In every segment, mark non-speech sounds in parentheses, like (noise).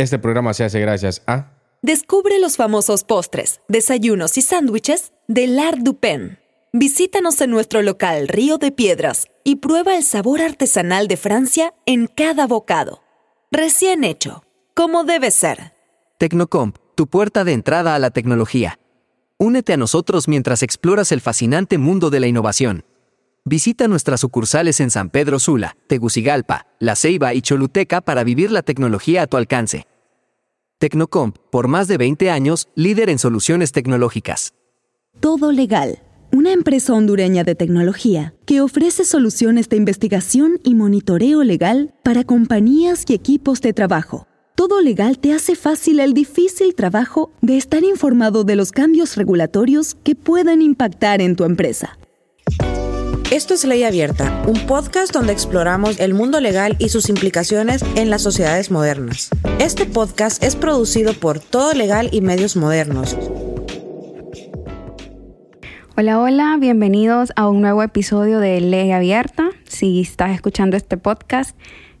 Este programa se hace gracias a... Descubre los famosos postres, desayunos y sándwiches de L'Art du Pen. Visítanos en nuestro local Río de Piedras y prueba el sabor artesanal de Francia en cada bocado. Recién hecho, como debe ser. Tecnocomp, tu puerta de entrada a la tecnología. Únete a nosotros mientras exploras el fascinante mundo de la innovación. Visita nuestras sucursales en San Pedro Sula, Tegucigalpa, La Ceiba y Choluteca para vivir la tecnología a tu alcance. Tecnocomp, por más de 20 años, líder en soluciones tecnológicas. Todo Legal, una empresa hondureña de tecnología que ofrece soluciones de investigación y monitoreo legal para compañías y equipos de trabajo. Todo Legal te hace fácil el difícil trabajo de estar informado de los cambios regulatorios que pueden impactar en tu empresa. Esto es Ley Abierta, un podcast donde exploramos el mundo legal y sus implicaciones en las sociedades modernas. Este podcast es producido por Todo Legal y Medios Modernos. Hola, hola, bienvenidos a un nuevo episodio de Ley Abierta. Si estás escuchando este podcast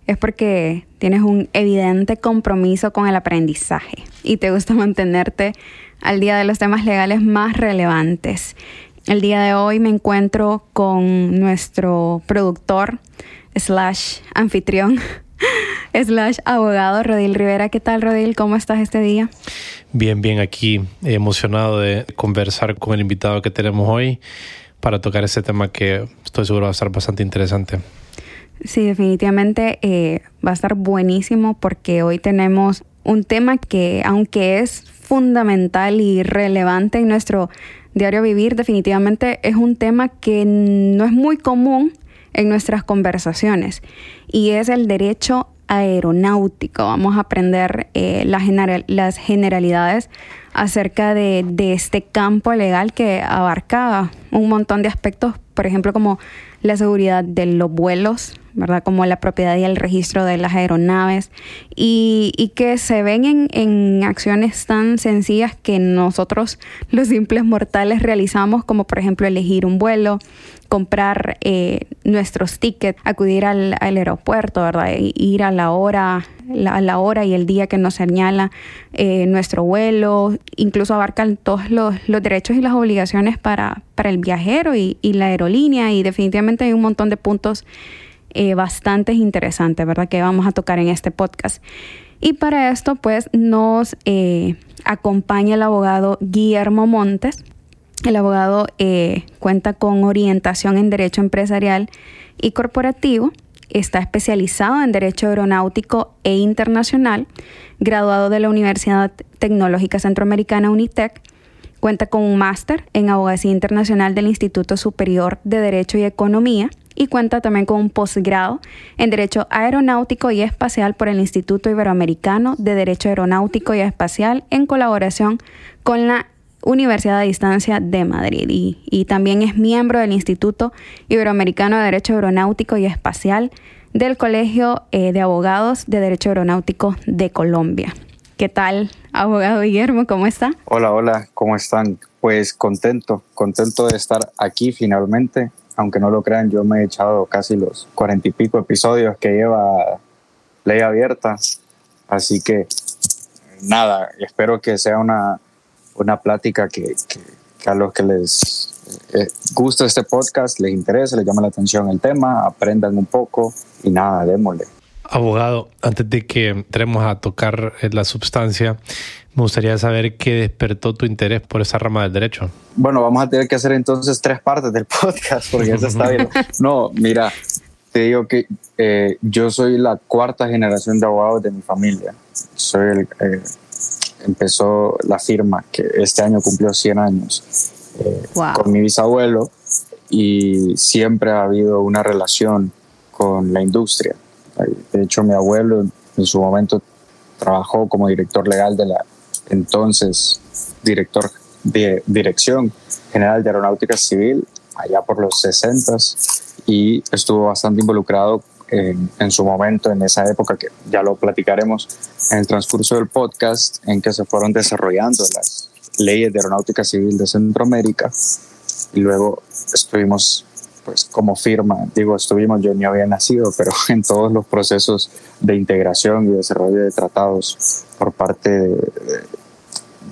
es porque tienes un evidente compromiso con el aprendizaje y te gusta mantenerte al día de los temas legales más relevantes. El día de hoy me encuentro con nuestro productor slash anfitrión (laughs) slash abogado Rodil Rivera. ¿Qué tal Rodil? ¿Cómo estás este día? Bien, bien aquí, emocionado de conversar con el invitado que tenemos hoy para tocar ese tema que estoy seguro va a estar bastante interesante. Sí, definitivamente eh, va a estar buenísimo porque hoy tenemos un tema que, aunque es fundamental y relevante en nuestro diario vivir definitivamente es un tema que no es muy común en nuestras conversaciones y es el derecho aeronáutico. Vamos a aprender eh, las, generalidades acerca de, de, este campo legal que abarca un montón de aspectos, por ejemplo, como la seguridad de los vuelos, ¿verdad? Como la propiedad y el registro de las aeronaves y, y que se ven en, en, acciones tan sencillas que nosotros los simples mortales realizamos, como por ejemplo elegir un vuelo, comprar eh, nuestros tickets, acudir al, al, aeropuerto, ¿verdad? Ir a la hora, la, la hora y el día que nos señala eh, nuestro vuelo, incluso abarcan todos los, los, derechos y las obligaciones para, para el viajero y, y la aerolínea y definitivamente hay un montón de puntos eh, bastante interesantes, ¿verdad? Que vamos a tocar en este podcast. Y para esto, pues, nos eh, acompaña el abogado Guillermo Montes. El abogado eh, cuenta con orientación en Derecho Empresarial y Corporativo. Está especializado en Derecho Aeronáutico e Internacional, graduado de la Universidad Tecnológica Centroamericana UNITEC. Cuenta con un máster en Abogacía Internacional del Instituto Superior de Derecho y Economía y cuenta también con un posgrado en Derecho Aeronáutico y Espacial por el Instituto Iberoamericano de Derecho Aeronáutico y Espacial en colaboración con la Universidad de Distancia de Madrid y, también es miembro del Instituto Iberoamericano de Derecho Aeronáutico y Espacial del Colegio eh, de Abogados de Derecho Aeronáutico de Colombia. ¿Qué tal, abogado Guillermo? ¿Cómo está? Hola, hola, ¿cómo están? Pues contento, contento de estar aquí finalmente aunque no lo crean, yo me he echado casi los cuarenta y pico episodios que lleva Ley Abierta. Así que nada, espero que sea una, una plática que, a los que les eh, gusta este podcast, les interese, les llame la atención el tema, aprendan un poco y nada, démosle. Abogado, antes de que entremos a tocar eh, la sustancia, me gustaría saber qué despertó tu interés por esa rama del derecho. Bueno, vamos a tener que hacer entonces tres partes del (laughs) podcast porque eso está bien. No, mira, te digo que eh, yo soy la cuarta generación de abogados de mi familia. Soy el, eh, empezó la firma que este año cumplió 100 años con mi bisabuelo y siempre ha habido una relación con la industria de hecho, mi abuelo en su momento trabajó como director legal de la entonces director de Dirección General de Aeronáutica Civil allá por los 60 y estuvo bastante involucrado en, en, su momento, en esa época, que ya lo platicaremos en el transcurso del podcast, en que se fueron desarrollando las leyes de aeronáutica civil de Centroamérica y luego estuvimos pues como firma, digo, estuvimos, yo ni había nacido, pero (laughs) en todos los procesos de integración y desarrollo de tratados por parte de, de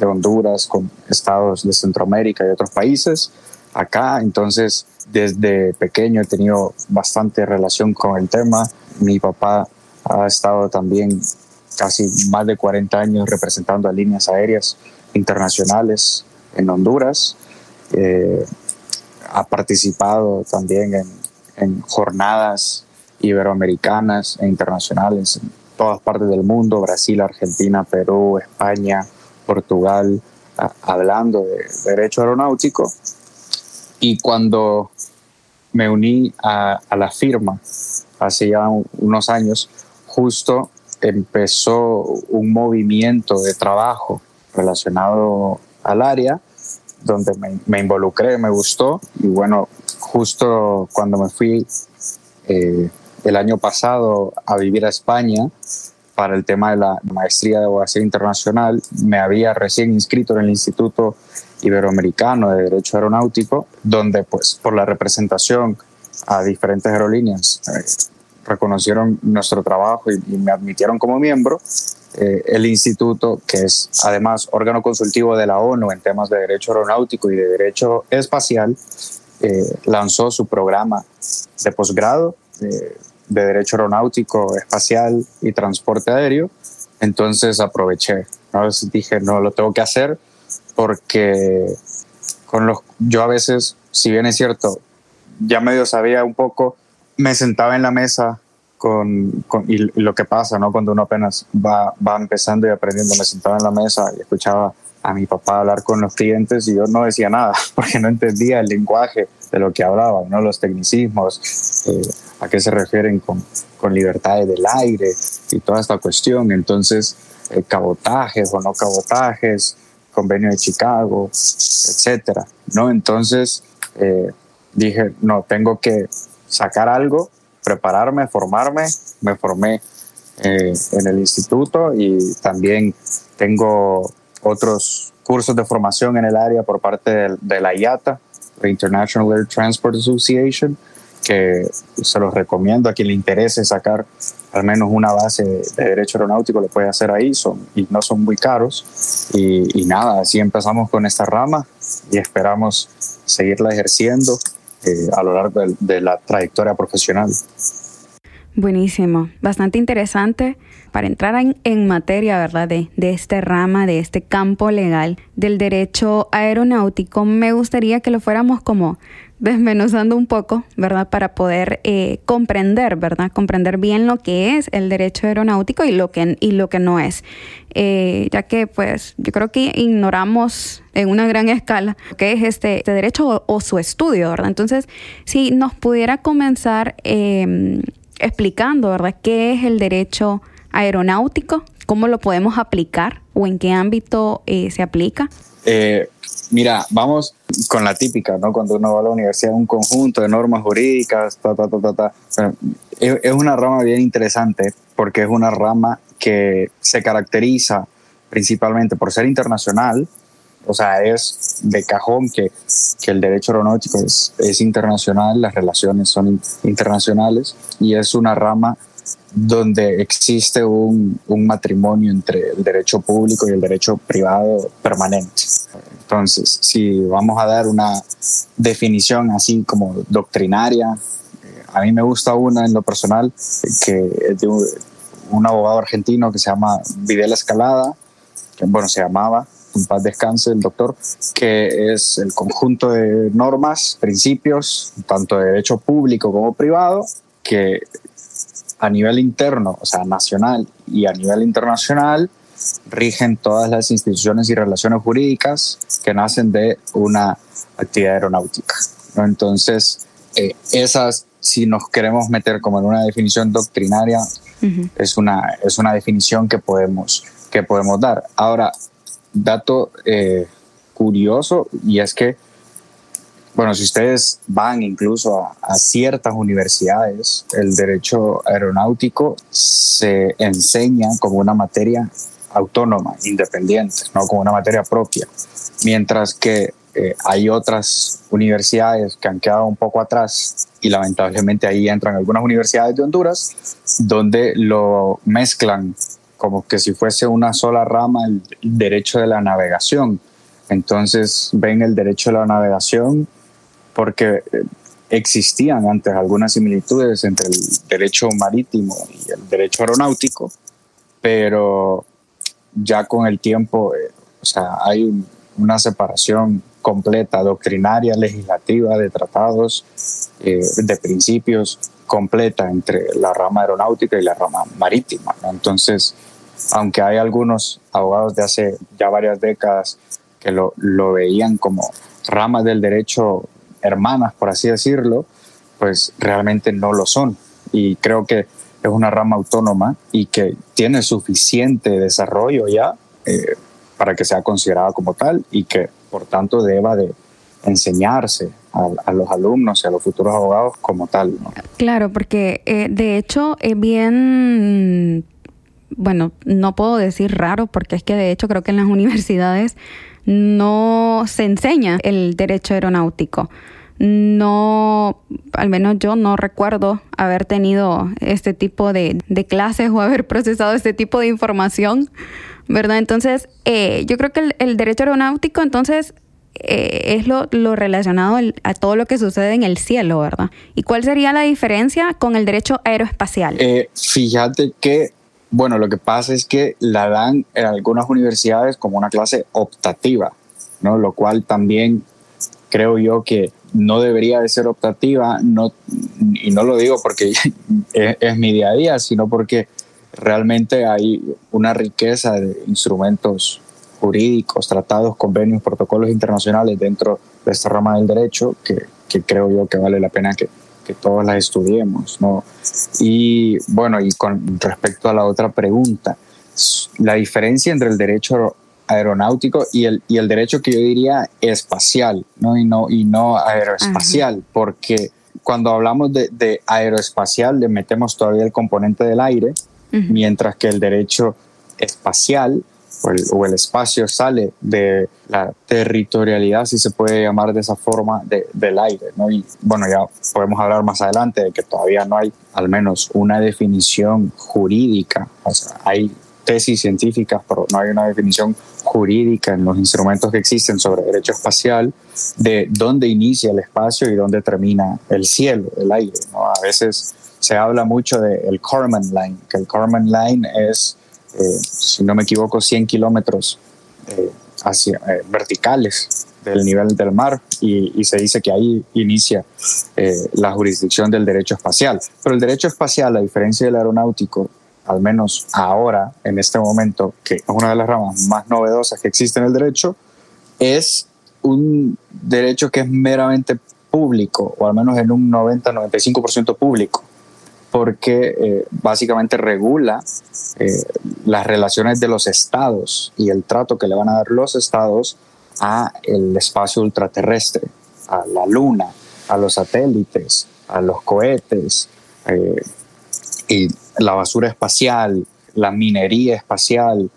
Honduras con estados de Centroamérica y otros países, acá, entonces desde pequeño he tenido bastante relación con el tema. Mi papá ha estado también casi más de 40 años representando a líneas aéreas internacionales en Honduras. Eh, ha participado también en, en, jornadas iberoamericanas e internacionales en todas partes del mundo, Brasil, Argentina, Perú, España, Portugal, hablando de derecho aeronáutico. Y cuando me uní a, la firma hace ya unos años, justo empezó un movimiento de trabajo relacionado al área donde me, me, involucré, me gustó y bueno, justo cuando me fui eh, el año pasado a vivir a España para el tema de la maestría de abogacía internacional, me había recién inscrito en el Instituto Iberoamericano de Derecho Aeronáutico, donde pues por la representación a diferentes aerolíneas eh, reconocieron nuestro trabajo y, y, me admitieron como miembro. Eh, el instituto, que es además órgano consultivo de la ONU en temas de derecho aeronáutico y de derecho espacial, eh, lanzó su programa de posgrado de, de derecho aeronáutico, espacial y transporte aéreo. Entonces aproveché, ¿no? dije, no, lo tengo que hacer porque con los, yo a veces, si bien es cierto, ya medio sabía un poco, me sentaba en la mesa con, con y, lo que pasa, ¿no? Cuando uno apenas va, va empezando y aprendiendo, me sentaba en la mesa y escuchaba a mi papá hablar con los clientes y yo no decía nada (laughs) porque no entendía el lenguaje de lo que hablaban, ¿no? Los tecnicismos, eh, a qué se refieren con, con libertades del aire y toda esta cuestión. Entonces, eh, cabotajes o no cabotajes, convenio de Chicago, etcétera, ¿no? Entonces, eh, dije, no, tengo que sacar algo, prepararme, formarme. Me formé en el instituto y también tengo otros cursos de formación en el área por parte de la IATA, la International Air Transport Association, que se los recomiendo a quien le interese sacar al menos una base de derecho aeronáutico, lo puede hacer ahí son, y no son muy caros. Y, y nada, así empezamos con esta rama y esperamos seguirla ejerciendo eh, a lo largo de, de la trayectoria profesional. Buenísimo, bastante interesante para entrar en, materia, ¿verdad? De, de este rama, de este campo legal del derecho aeronáutico. Me gustaría que lo fuéramos como desmenuzando un poco, ¿verdad? Para poder eh, comprender, ¿verdad? Comprender bien lo que es el derecho aeronáutico y lo que, y lo que no es. Eh, ya que, pues, yo creo que ignoramos en una gran escala qué es este, este derecho o, su estudio, ¿verdad? Entonces, si nos pudiera comenzar eh, explicando, ¿verdad? ¿Qué es el derecho aeronáutico? ¿Cómo lo podemos aplicar o en qué ámbito eh, se aplica? Eh, mira, vamos con la típica, ¿no? Cuando uno va a la universidad, un conjunto de normas jurídicas, ta, ta, ta, ta, ta. Es, una rama bien interesante porque es una rama que se caracteriza principalmente por ser internacional, o sea, es de cajón que, que el derecho aeronáutico es, internacional, las relaciones son internacionales y es una rama donde existe un, un, matrimonio entre el derecho público y el derecho privado permanente. Entonces, si vamos a dar una definición así como doctrinaria, eh, a mí me gusta una en lo personal, que es de un, abogado argentino que se llama Videla Escalada, que bueno, se llamaba, en paz descanse el doctor, que es el conjunto de normas, principios, tanto de derecho público como privado, que a nivel interno, o sea, nacional y a nivel internacional, rigen todas las instituciones y relaciones jurídicas que nacen de una actividad aeronáutica. ¿no? Entonces, eh, esas, si nos queremos meter como en una definición doctrinaria, uh -huh. es, una, es una definición que podemos, que podemos dar. Ahora, dato eh, curioso, y es que, bueno, si ustedes van incluso a, a, ciertas universidades, el derecho aeronáutico se enseña como una materia autónoma, independiente, no como una materia propia, mientras que eh, hay otras universidades que han quedado un poco atrás y lamentablemente ahí entran algunas universidades de Honduras donde lo mezclan como que si fuese una sola rama el derecho de la navegación. Entonces ven el derecho de la navegación porque eh, existían antes algunas similitudes entre el derecho marítimo y el derecho aeronáutico, pero ya con el tiempo, eh, o sea, hay una separación completa, doctrinaria, legislativa, de tratados, eh, de principios, completa entre la rama aeronáutica y la rama marítima. Entonces, aunque hay algunos abogados de hace ya varias décadas que lo, lo veían como ramas del derecho hermanas, por así decirlo, pues realmente no lo son. Y creo que es una rama autónoma y que tiene suficiente desarrollo ya eh, para que sea considerada como tal y que por tanto deba de enseñarse a, los alumnos y a los futuros abogados como tal. Claro, porque eh, de hecho es bien, bueno, no puedo decir raro porque es que de hecho creo que en las (laughs) universidades no se enseña el derecho aeronáutico. No, al menos yo no recuerdo haber tenido este tipo de, clases o haber procesado este tipo de información, ¿verdad? Entonces, eh, yo creo que el, derecho aeronáutico, entonces, eh, es lo, relacionado a todo lo que sucede en el cielo, ¿verdad? ¿Y cuál sería la diferencia con el derecho aeroespacial? Eh, fíjate que bueno, lo que pasa es que la dan en algunas universidades como una clase optativa, ¿no? Lo cual también creo yo que no debería de ser optativa, no, y no lo digo porque (laughs) es, mi día a día, sino porque realmente hay una riqueza de instrumentos jurídicos, tratados, convenios, protocolos internacionales dentro de esta rama del derecho que, que creo yo que vale la pena que, que todos las estudiemos, ¿no? Y bueno, y con respecto a la otra pregunta, la diferencia entre el derecho aeronáutico y el, y el derecho que yo diría espacial, ¿no? Y no, y no aeroespacial, porque cuando hablamos de, de, aeroespacial le metemos todavía el componente del aire, mientras que el derecho espacial o el, espacio sale de la territorialidad, si se puede llamar de esa forma, del aire. ¿no? Y bueno, ya podemos hablar más adelante de que todavía no hay al menos una definición jurídica. O sea, hay tesis científicas, pero no hay una definición jurídica en los instrumentos que existen sobre derecho espacial de dónde inicia el espacio y dónde termina el cielo, el aire. ¿no? A veces se habla mucho del Corman Line, que el Corman Line es eh, si no me equivoco, 100 kilómetros eh, hacia, eh, verticales del nivel del mar y, se dice que ahí inicia la jurisdicción del derecho espacial. Pero el derecho espacial, a diferencia del aeronáutico, al menos ahora, en este momento, que es una de las ramas más novedosas que existe en el derecho, es un derecho que es meramente público, o al menos en un 90-95% público porque eh, básicamente regula eh, las relaciones de los estados y el trato que le van a dar los estados a el espacio ultraterrestre, a la luna, a los satélites, a los cohetes eh, y la basura espacial, la minería espacial,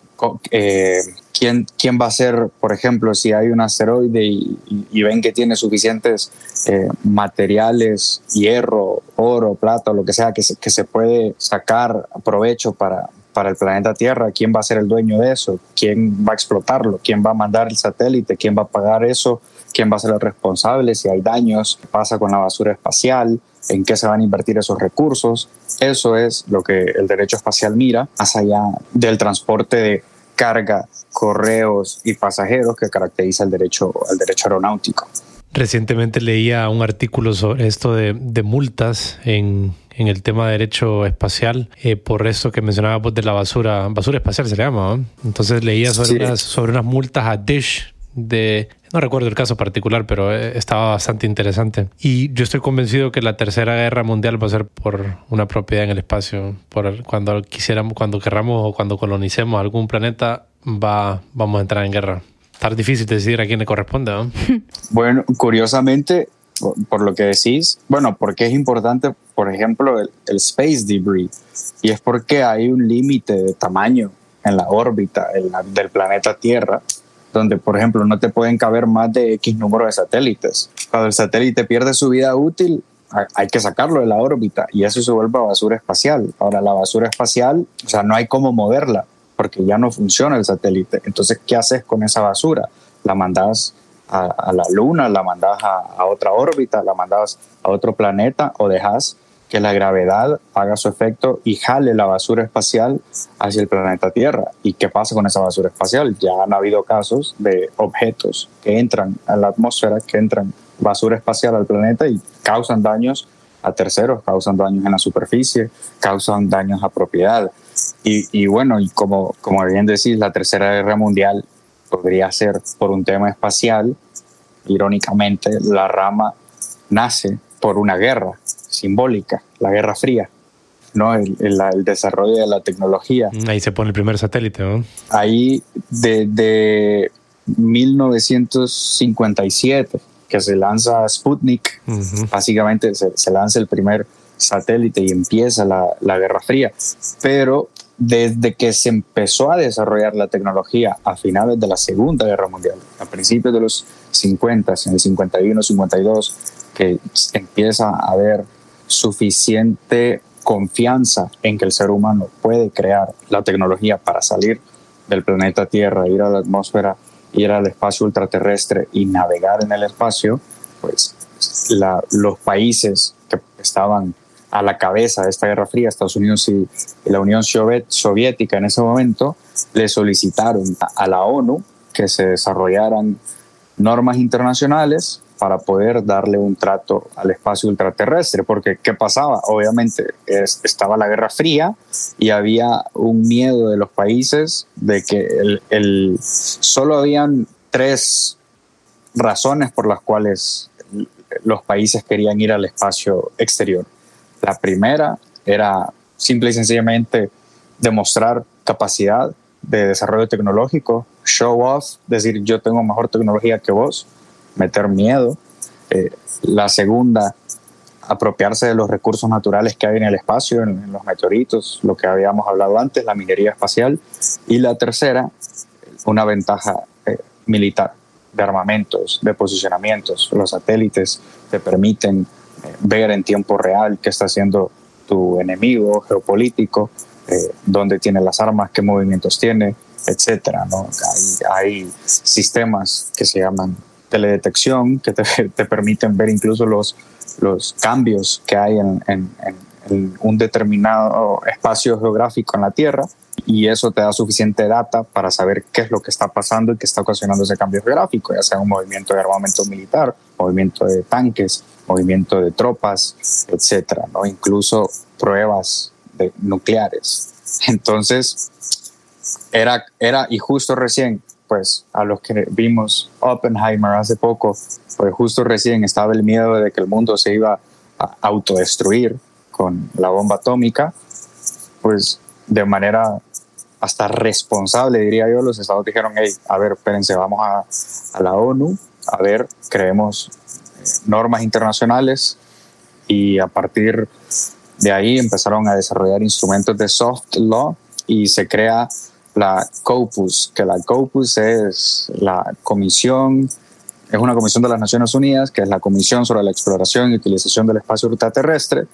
¿quién, quién va a ser, por ejemplo, si hay un asteroide y, ven que tiene suficientes eh, materiales, hierro, oro, plata, lo que sea, que se, que se puede sacar provecho para, para el planeta Tierra, quién va a ser el dueño de eso, quién va a explotarlo, quién va a mandar el satélite, quién va a pagar eso, quién va a ser el responsable, si hay daños, qué pasa con la basura espacial, en qué se van a invertir esos recursos. Eso es lo que el derecho espacial mira, más allá del transporte de carga, correos y pasajeros que caracteriza el derecho, el derecho aeronáutico. Recientemente leía un artículo sobre esto de, multas en, el tema de derecho espacial eh, por eso que mencionaba de la basura, basura espacial se le llama. Entonces leía sobre, unas, sobre unas multas a Dish de no recuerdo el caso particular, pero eh, estaba bastante interesante. Y yo estoy convencido que la tercera guerra mundial va a ser por una propiedad en el espacio. Por cuando quisiéramos, cuando querramos o cuando colonicemos algún planeta, va, vamos a entrar en guerra. Estar difícil decidir a quién le corresponde, ¿no? (laughs) Bueno, curiosamente, por lo que decís, bueno, porque es importante, por ejemplo, el, space debris, y es porque hay un límite de tamaño en la órbita del planeta Tierra donde, por ejemplo, no te pueden caber más de X número de satélites. Cuando el satélite pierde su vida útil, hay que sacarlo de la órbita y eso se vuelve basura espacial. Ahora, la basura espacial, o sea, no hay cómo moverla porque ya no funciona el satélite. Entonces, ¿qué haces con esa basura? La mandas a, la Luna, la mandas a, otra órbita, la mandas a otro planeta o dejas que la gravedad haga su efecto y jale la basura espacial hacia el planeta Tierra. ¿Y qué pasa con esa basura espacial? Ya han habido casos de objetos que entran a la atmósfera, que entran basura espacial al planeta y causan daños a terceros, causan daños en la superficie, causan daños a propiedad. Y, y, bueno, y como, como bien decís, la Tercera Guerra Mundial podría ser por un tema espacial. Irónicamente, la rama nace por una guerra simbólica, la Guerra Fría. ¿no? El, el, desarrollo de la tecnología. Ahí se pone el primer satélite, ¿no? Ahí desde de 1957 que se lanza Sputnik, básicamente se, lanza el primer satélite y empieza la, la, Guerra Fría. Pero desde que se empezó a desarrollar la tecnología a finales de la Segunda Guerra Mundial, a principios de los 50, en el 51, 52, que empieza a haber suficiente confianza en que el ser humano puede crear la tecnología para salir del planeta Tierra, ir a la atmósfera ir al espacio ultraterrestre y navegar en el espacio, pues los países que estaban a la cabeza de esta Guerra Fría, Estados Unidos y, la Unión Soviética en ese momento, le solicitaron a la ONU que se desarrollaran normas internacionales para poder darle un trato al espacio ultraterrestre, porque ¿qué pasaba? Obviamente estaba la Guerra Fría y había un miedo de los países de que el, solo habían tres razones por las cuales los países querían ir al espacio exterior. La primera era simple y sencillamente demostrar capacidad de desarrollo tecnológico, show off, decir yo tengo mejor tecnología que vos meter miedo. Eh, la segunda, apropiarse de los recursos naturales que hay en el espacio, en, los meteoritos, lo que habíamos hablado antes, la minería espacial. Y la tercera, una ventaja eh, militar de armamentos, de posicionamientos. Los satélites te permiten eh, ver en tiempo real qué está haciendo tu enemigo geopolítico, dónde tiene las armas, qué movimientos tiene, etcétera. Hay, hay sistemas que se llaman teledetección que te, (laughs) te permiten ver incluso los, los cambios que hay en, en, en, un determinado espacio geográfico en la Tierra y eso te da suficiente data para saber qué es lo que está pasando y qué está ocasionando ese cambio geográfico, ya sea un movimiento de armamento militar, movimiento de tanques, movimiento de tropas, etcétera, ¿no? incluso pruebas de nucleares. (laughs) Entonces, era, era, y justo recién pues a los que vimos Oppenheimer hace poco, pues justo recién estaba el miedo de que el mundo se iba a autodestruir con la bomba atómica, pues de manera hasta responsable, diría yo, los estados dijeron, hey, a ver, espérense, vamos a, a la ONU, a ver, creemos eh, normas internacionales y a partir de ahí empezaron a desarrollar instrumentos de soft law y se crea la COPUS, que la COPUS es la comisión, es una comisión de las Naciones Unidas, que es la Comisión sobre la Exploración y Utilización del Espacio Ultraterrestre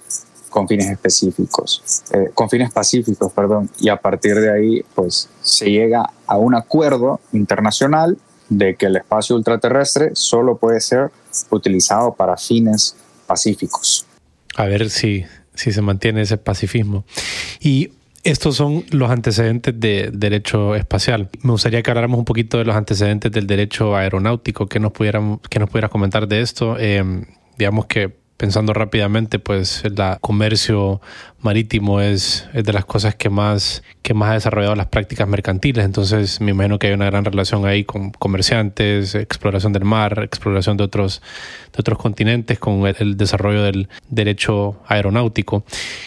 con fines específicos, eh, con fines pacíficos, perdón, y a partir de ahí, pues se llega a un acuerdo internacional de que el espacio ultraterrestre solo puede ser utilizado para fines pacíficos. A ver si, si se mantiene ese pacifismo. Y estos son los antecedentes de derecho espacial. Me gustaría que habláramos un poquito de los antecedentes del derecho aeronáutico. ¿Qué nos, pudieran, que nos pudieras comentar de esto? Eh, digamos que pensando rápidamente, pues el comercio marítimo es, de las cosas que más, que más ha desarrollado las prácticas mercantiles. Entonces me imagino que hay una gran relación ahí con comerciantes, exploración del mar, exploración de otros, de otros continentes, con el, desarrollo del derecho aeronáutico.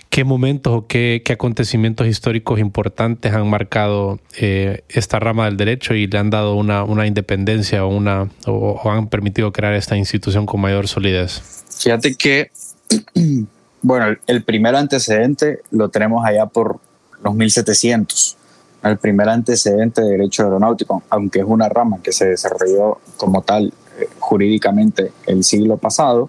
¿Qué momentos o qué, qué acontecimientos históricos importantes han marcado eh, esta rama del derecho y le han dado una, una independencia o, una, o han permitido crear esta institución con mayor solidez? Fíjate que, (clears throat) bueno, el primer antecedente lo tenemos allá por los 1700, el primer antecedente de derecho aeronáutico, aunque es una rama que se desarrolló como tal eh, jurídicamente el siglo pasado,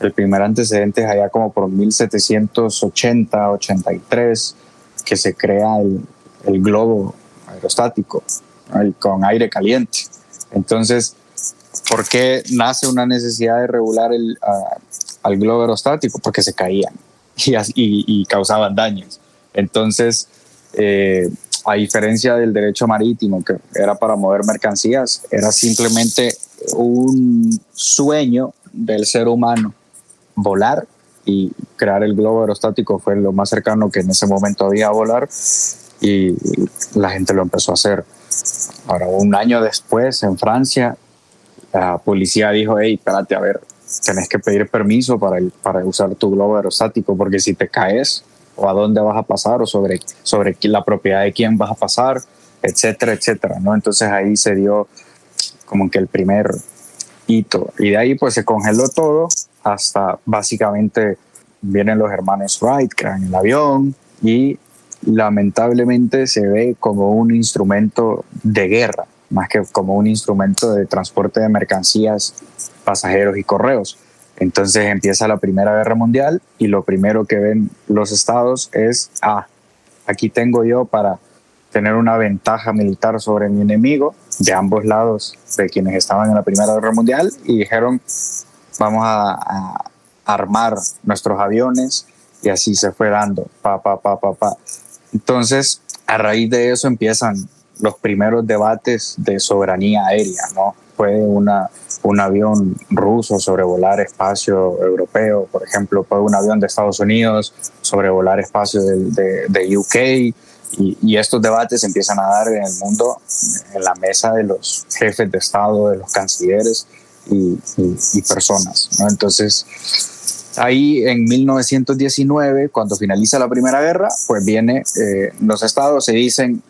el primer antecedente es allá como por 1780, 83, que se crea el, el globo aerostático con aire caliente. Entonces, ¿por qué nace una necesidad de regular el, al globo aerostático? Porque se caían (laughs) y, y, causaban daños. Entonces, eh, a diferencia del derecho marítimo, que era para mover mercancías, era simplemente un sueño del ser humano volar y crear el globo aerostático fue lo más cercano que en ese momento había a volar y la gente lo empezó a hacer. Ahora, un año después, en Francia, la policía dijo, hey, espérate, a ver, tenés que pedir permiso para, para usar tu globo aerostático, porque si te caes, o a dónde vas a pasar, o sobre, sobre la propiedad de quién vas a pasar, etcétera, etcétera, ¿no? Entonces ahí se dio como que el primer hito. Y de ahí pues se congeló todo hasta básicamente vienen los hermanos Wright, crean el avión y lamentablemente se ve como un instrumento de guerra, más que como un instrumento de transporte de mercancías, pasajeros y correos. Entonces empieza la Primera Guerra Mundial y lo primero que ven los estados es, ah, aquí tengo yo para tener una ventaja militar sobre mi enemigo de ambos lados de quienes estaban en la Primera Guerra Mundial y dijeron, vamos a, a armar nuestros aviones y así se fue dando, pa, pa, pa, pa, pa. Entonces, a raíz de eso empiezan los primeros debates de soberanía aérea, ¿no? Puede una, un avión ruso sobrevolar espacio europeo, por ejemplo, puede un avión de Estados Unidos sobrevolar espacio de, de, UK, y, estos debates empiezan a dar en el mundo, en la mesa de los jefes de Estado, de los cancilleres y personas, ¿no? Entonces, Ahí en 1919, cuando finaliza la Primera Guerra, pues viene eh, los estados se dicen,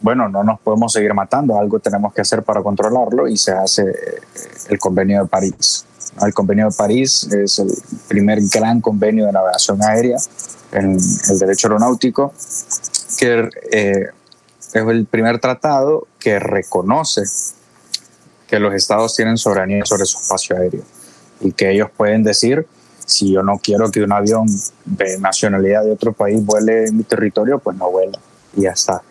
bueno, no nos podemos seguir matando, algo tenemos que hacer para controlarlo y se hace eh, el Convenio de París. El Convenio de París es el primer gran convenio de navegación aérea en el derecho aeronáutico, que eh, es el primer tratado que reconoce que los estados tienen soberanía sobre su espacio aéreo y que ellos pueden decir si yo no quiero que un avión de nacionalidad de otro país vuele en mi territorio, pues no vuela y ya está.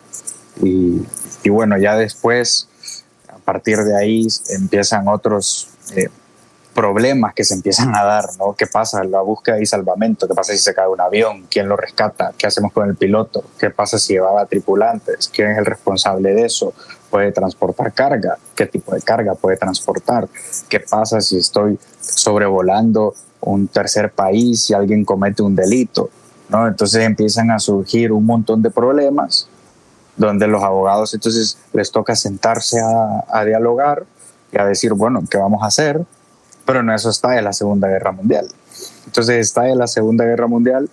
Y, y bueno, ya después, a partir de ahí, empiezan otros eh, problemas que se empiezan a dar, ¿no? ¿Qué pasa? La búsqueda y salvamento, ¿qué pasa si se cae un avión? ¿Quién lo rescata? ¿Qué hacemos con el piloto? ¿Qué pasa si llevaba tripulantes? ¿Quién es el responsable de eso? ¿Puede transportar carga? ¿Qué tipo de carga puede transportar? ¿Qué pasa si estoy sobrevolando un tercer país si alguien comete un delito, ¿no? Entonces empiezan a surgir un montón de problemas donde los abogados entonces les toca sentarse a, dialogar y a decir, bueno, ¿qué vamos a hacer? Pero en eso está en la Segunda Guerra Mundial. Entonces está en la Segunda Guerra Mundial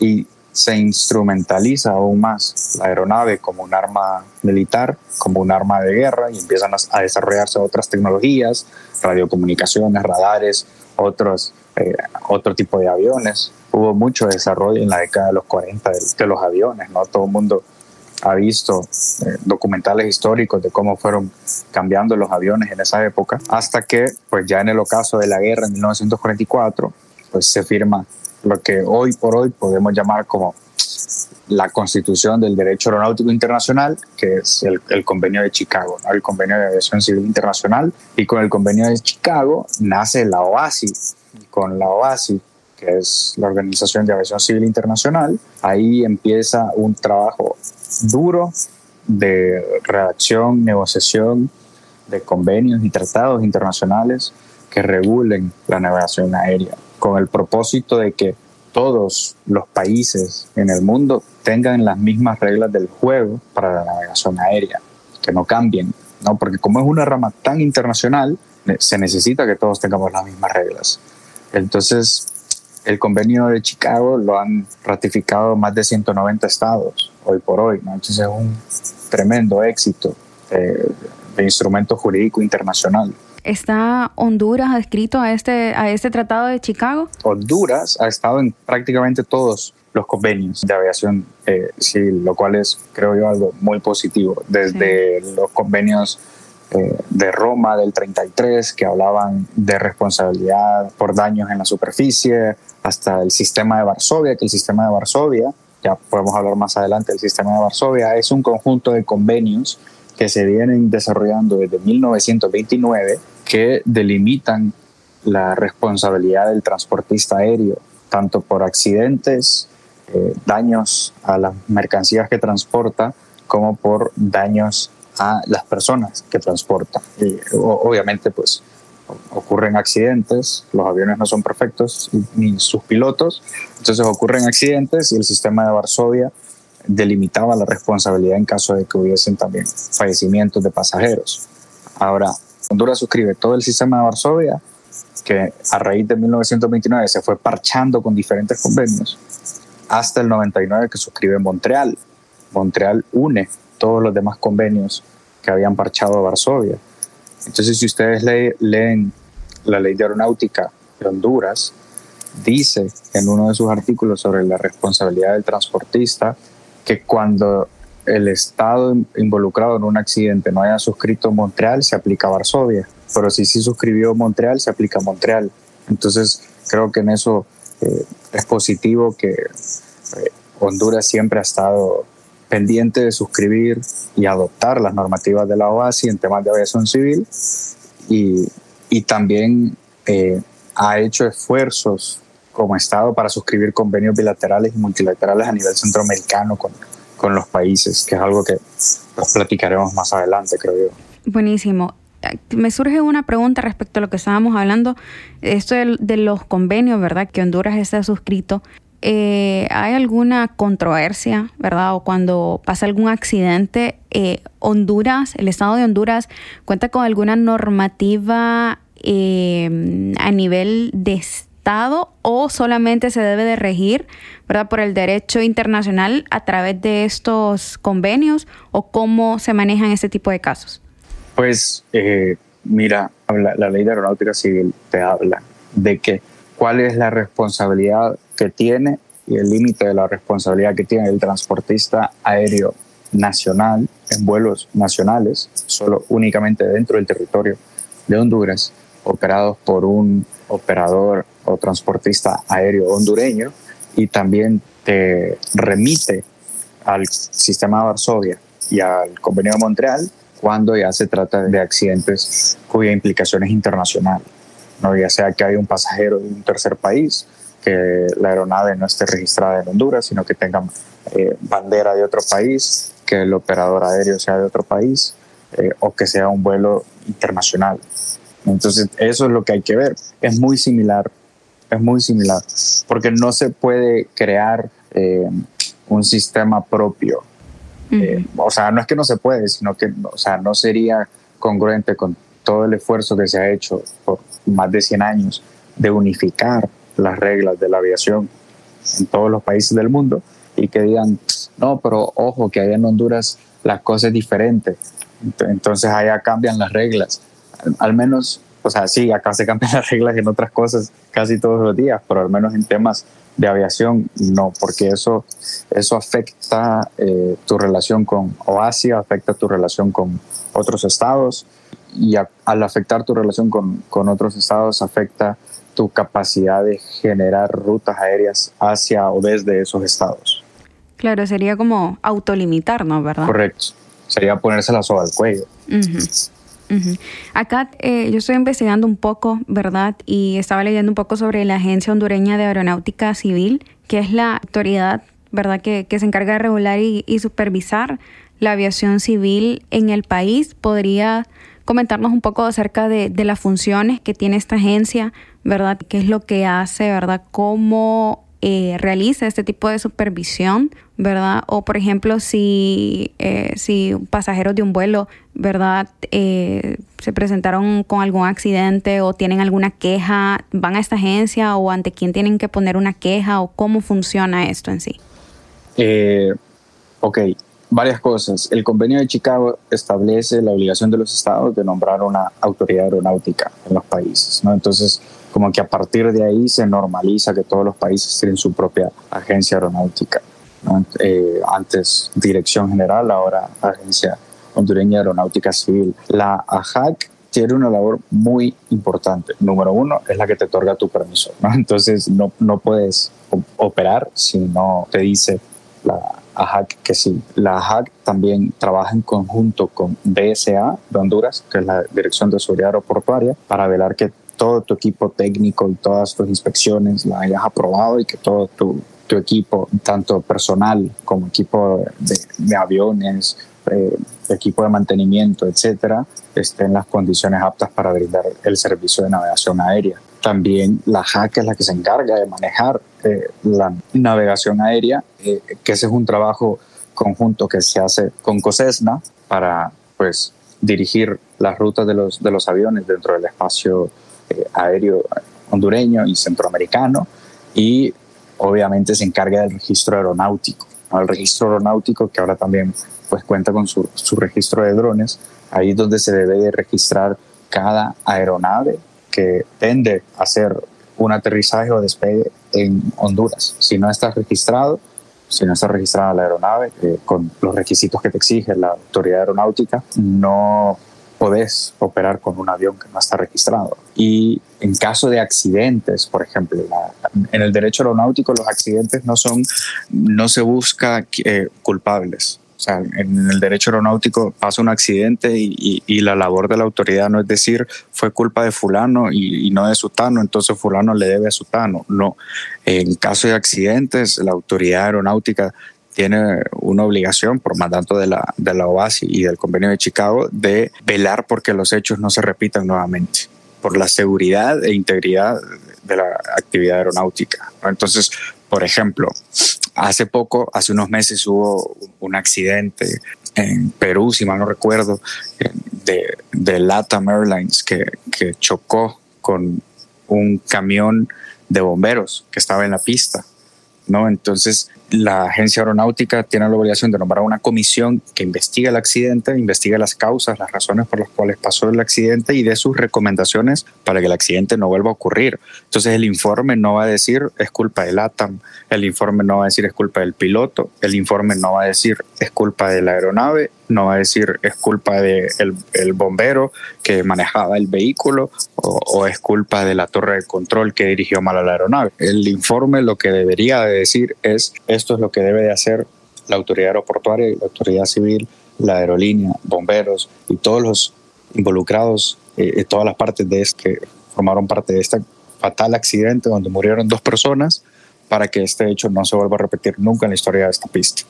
y se instrumentaliza aún más la aeronave como un arma militar, como un arma de guerra y empiezan a, desarrollarse otras tecnologías, radiocomunicaciones, radares, otros eh, otro tipo de aviones. Hubo mucho desarrollo en la década de los 40 de, los aviones, ¿no? Todo el mundo ha visto eh, documentales históricos de cómo fueron cambiando los aviones en esa época, hasta que, pues ya en el ocaso de la guerra en 1944, pues se firma lo que hoy por hoy podemos llamar como la constitución del derecho aeronáutico internacional, que es el, el convenio de Chicago, el convenio de aviación civil internacional, y con el convenio de Chicago nace la OASI, con la OASI, que es la Organización de Aviación Civil Internacional, ahí empieza un trabajo duro de redacción, negociación de convenios y tratados internacionales que regulen la navegación aérea, con el propósito de que todos los países en el mundo tengan las mismas reglas del juego para la navegación aérea, que no cambien, ¿no? porque como es una rama tan internacional, se necesita que todos tengamos las mismas reglas. Entonces, el convenio de Chicago lo han ratificado más de 190 estados hoy por hoy, ¿no? Entonces es un tremendo éxito de, instrumento jurídico internacional. ¿Está Honduras adscrito a este, a este tratado de Chicago? Honduras ha estado en prácticamente todos los convenios de aviación eh, civil, lo cual es, creo yo, algo muy positivo. Desde los convenios eh, de Roma del 33, que hablaban de responsabilidad por daños en la superficie, hasta el sistema de Varsovia, que el sistema de Varsovia, ya podemos hablar más adelante del sistema de Varsovia, es un conjunto de convenios que se vienen desarrollando desde 1929 que delimitan la responsabilidad del transportista aéreo, tanto por accidentes, eh, daños a las mercancías que transporta, como por daños a las personas que transporta. Y obviamente, pues ocurren accidentes, los aviones no son perfectos, ni sus pilotos, entonces ocurren accidentes y el sistema de Varsovia delimitaba la responsabilidad en caso de que hubiesen también fallecimientos de pasajeros. Ahora, Honduras suscribe todo el sistema de Varsovia, que a raíz de 1929 se fue parchando con diferentes convenios, hasta el 99 que suscribe Montreal. Montreal une todos los demás convenios que habían parchado a Varsovia. Entonces, si ustedes leen la ley de aeronáutica de Honduras, dice en uno de sus artículos sobre la responsabilidad del transportista que cuando el Estado involucrado en un accidente no haya suscrito Montreal, se aplica a Varsovia. Pero si sí suscribió Montreal, se aplica a Montreal. Entonces, creo que en eso eh, es positivo que eh, Honduras siempre ha estado pendiente de suscribir y adoptar las normativas de la OASI en temas de aviación civil y, y también eh, ha hecho esfuerzos como Estado para suscribir convenios bilaterales y multilaterales a nivel centroamericano con, con los países, que es algo que pues, platicaremos más adelante, creo yo. Buenísimo. Me surge una pregunta respecto a lo que estábamos hablando, esto de, de los convenios, ¿verdad? Que Honduras está suscrito. Eh, ¿hay alguna controversia, verdad? O cuando pasa algún accidente, eh, Honduras, el Estado de Honduras, cuenta con alguna normativa eh, a nivel de Estado o solamente se debe de regir, verdad, por el derecho internacional a través de estos convenios o cómo se manejan este tipo de casos? Pues, mira, la ley de aeronáutica civil te habla de que cuál es la responsabilidad que tiene y el límite de la responsabilidad que tiene el transportista aéreo nacional en vuelos nacionales, solo únicamente dentro del territorio de Honduras, operados por un operador o transportista aéreo hondureño y también te remite al sistema de Varsovia y al convenio de Montreal cuando ya se trata de accidentes cuya implicación es internacional, ¿no? ya sea que hay un pasajero de un tercer país que la aeronave no esté registrada en Honduras, sino que tenga eh, bandera de otro país, que el operador aéreo sea de otro país eh, o que sea un vuelo internacional. Entonces, eso es lo que hay que ver. Es muy similar, es muy similar, porque no se puede crear eh, un sistema propio. o sea, no es que no se puede, sino que o sea, no sería congruente con todo el esfuerzo que se ha hecho por más de 100 años de unificar las reglas de la aviación en todos los países del mundo y que digan, no, pero ojo, que allá en Honduras las cosas es diferente. Entonces allá cambian las reglas. Al menos, o sea, sí, acá se cambian (laughs) las reglas en otras cosas casi todos los días, pero al menos en temas de aviación no, porque eso, eso afecta eh, tu relación con OASIA, afecta tu relación con otros estados y al afectar tu relación con, con otros estados afecta tu capacidad de generar rutas aéreas hacia o desde esos estados. Claro, sería como autolimitarnos, ¿verdad? Correcto. Sería ponerse la soga al cuello. Acá eh, yo estoy investigando un poco, ¿verdad? Y estaba leyendo un poco sobre la Agencia Hondureña de Aeronáutica Civil, que es la autoridad, ¿verdad?, que, se encarga de regular y, y supervisar la aviación civil en el país. ¿Podría comentarnos un poco acerca de, de las funciones que tiene esta agencia, ¿verdad? ¿Qué es lo que hace, ¿verdad? ¿Cómo eh, realiza este tipo de supervisión, ¿verdad? O por ejemplo, si, eh, si pasajeros de un vuelo, ¿verdad? Eh, se presentaron con algún accidente o tienen alguna queja, ¿van a esta agencia o ante quién tienen que poner una queja o cómo funciona esto en sí? ok, varias cosas. El convenio de Chicago establece la obligación de los estados de nombrar una autoridad aeronáutica en los países, ¿no? Entonces, como que a partir de ahí se normaliza que todos los países tienen su propia agencia aeronáutica. Eh, antes Dirección General, ahora Agencia Hondureña de Aeronáutica Civil. La AJAC tiene una labor muy importante. Número uno, es la que te otorga tu permiso. (laughs) Entonces no, no puedes operar si no te dice la AJAC que sí. La AJAC también trabaja en conjunto con BSA de Honduras, que es la Dirección de Seguridad Aeroportuaria, para velar que todo tu equipo técnico y todas tus inspecciones la hayas aprobado y que todo tu, equipo, tanto personal como equipo de, aviones, eh, equipo de mantenimiento, etcétera, esté en las condiciones aptas para brindar el servicio de navegación aérea. También la JAC es la que se encarga de manejar eh, la navegación aérea, eh, que ese es un trabajo conjunto que se hace con COSESNA para pues, dirigir las rutas de los, de los aviones dentro del espacio eh, aéreo hondureño y centroamericano y obviamente se encarga del registro aeronáutico. El registro aeronáutico que ahora también pues cuenta con su, su registro de drones, ahí es donde se debe de registrar cada aeronave que tende a hacer un aterrizaje o despegue en Honduras. Si no está registrado, si no está registrada la aeronave eh, con los requisitos que te exige la autoridad aeronáutica, no podés operar con un avión que no está registrado. Y en caso de accidentes, por ejemplo, en el derecho aeronáutico los accidentes no son, no se busca eh, culpables. O sea, en el derecho aeronáutico pasa un accidente y, la labor de la autoridad no es decir fue culpa de fulano y, y, no de sutano, entonces fulano le debe a sutano. No, en caso de accidentes, la autoridad aeronáutica tiene una obligación por mandato de la, de la OASI y del convenio de Chicago de velar porque los hechos no se repitan nuevamente, por la seguridad e integridad de la actividad aeronáutica. Entonces, por ejemplo, hace poco, hace unos meses hubo un accidente en Perú, si mal no recuerdo, de, de LATAM Airlines que, que chocó con un camión de bomberos que estaba en la pista. ¿No? Entonces, la agencia aeronáutica tiene la obligación de nombrar una comisión que investigue el accidente, investigue las causas, las razones por las cuales pasó el accidente y dé sus recomendaciones para que el accidente no vuelva a ocurrir. Entonces el informe no va a decir es culpa del ATAM, el informe no va a decir es culpa del piloto, el informe no va a decir es culpa de la aeronave, no va a decir es culpa del de el bombero que manejaba el vehículo o, es culpa de la torre de control que dirigió mal a la aeronave. El informe lo que debería de decir es esto es lo que debe de hacer la autoridad aeroportuaria la autoridad civil, la aerolínea, bomberos y todos los involucrados, eh, todas las partes de este, que formaron parte de este fatal accidente donde murieron dos personas para que este hecho no se vuelva a repetir nunca en la historia de esta pista.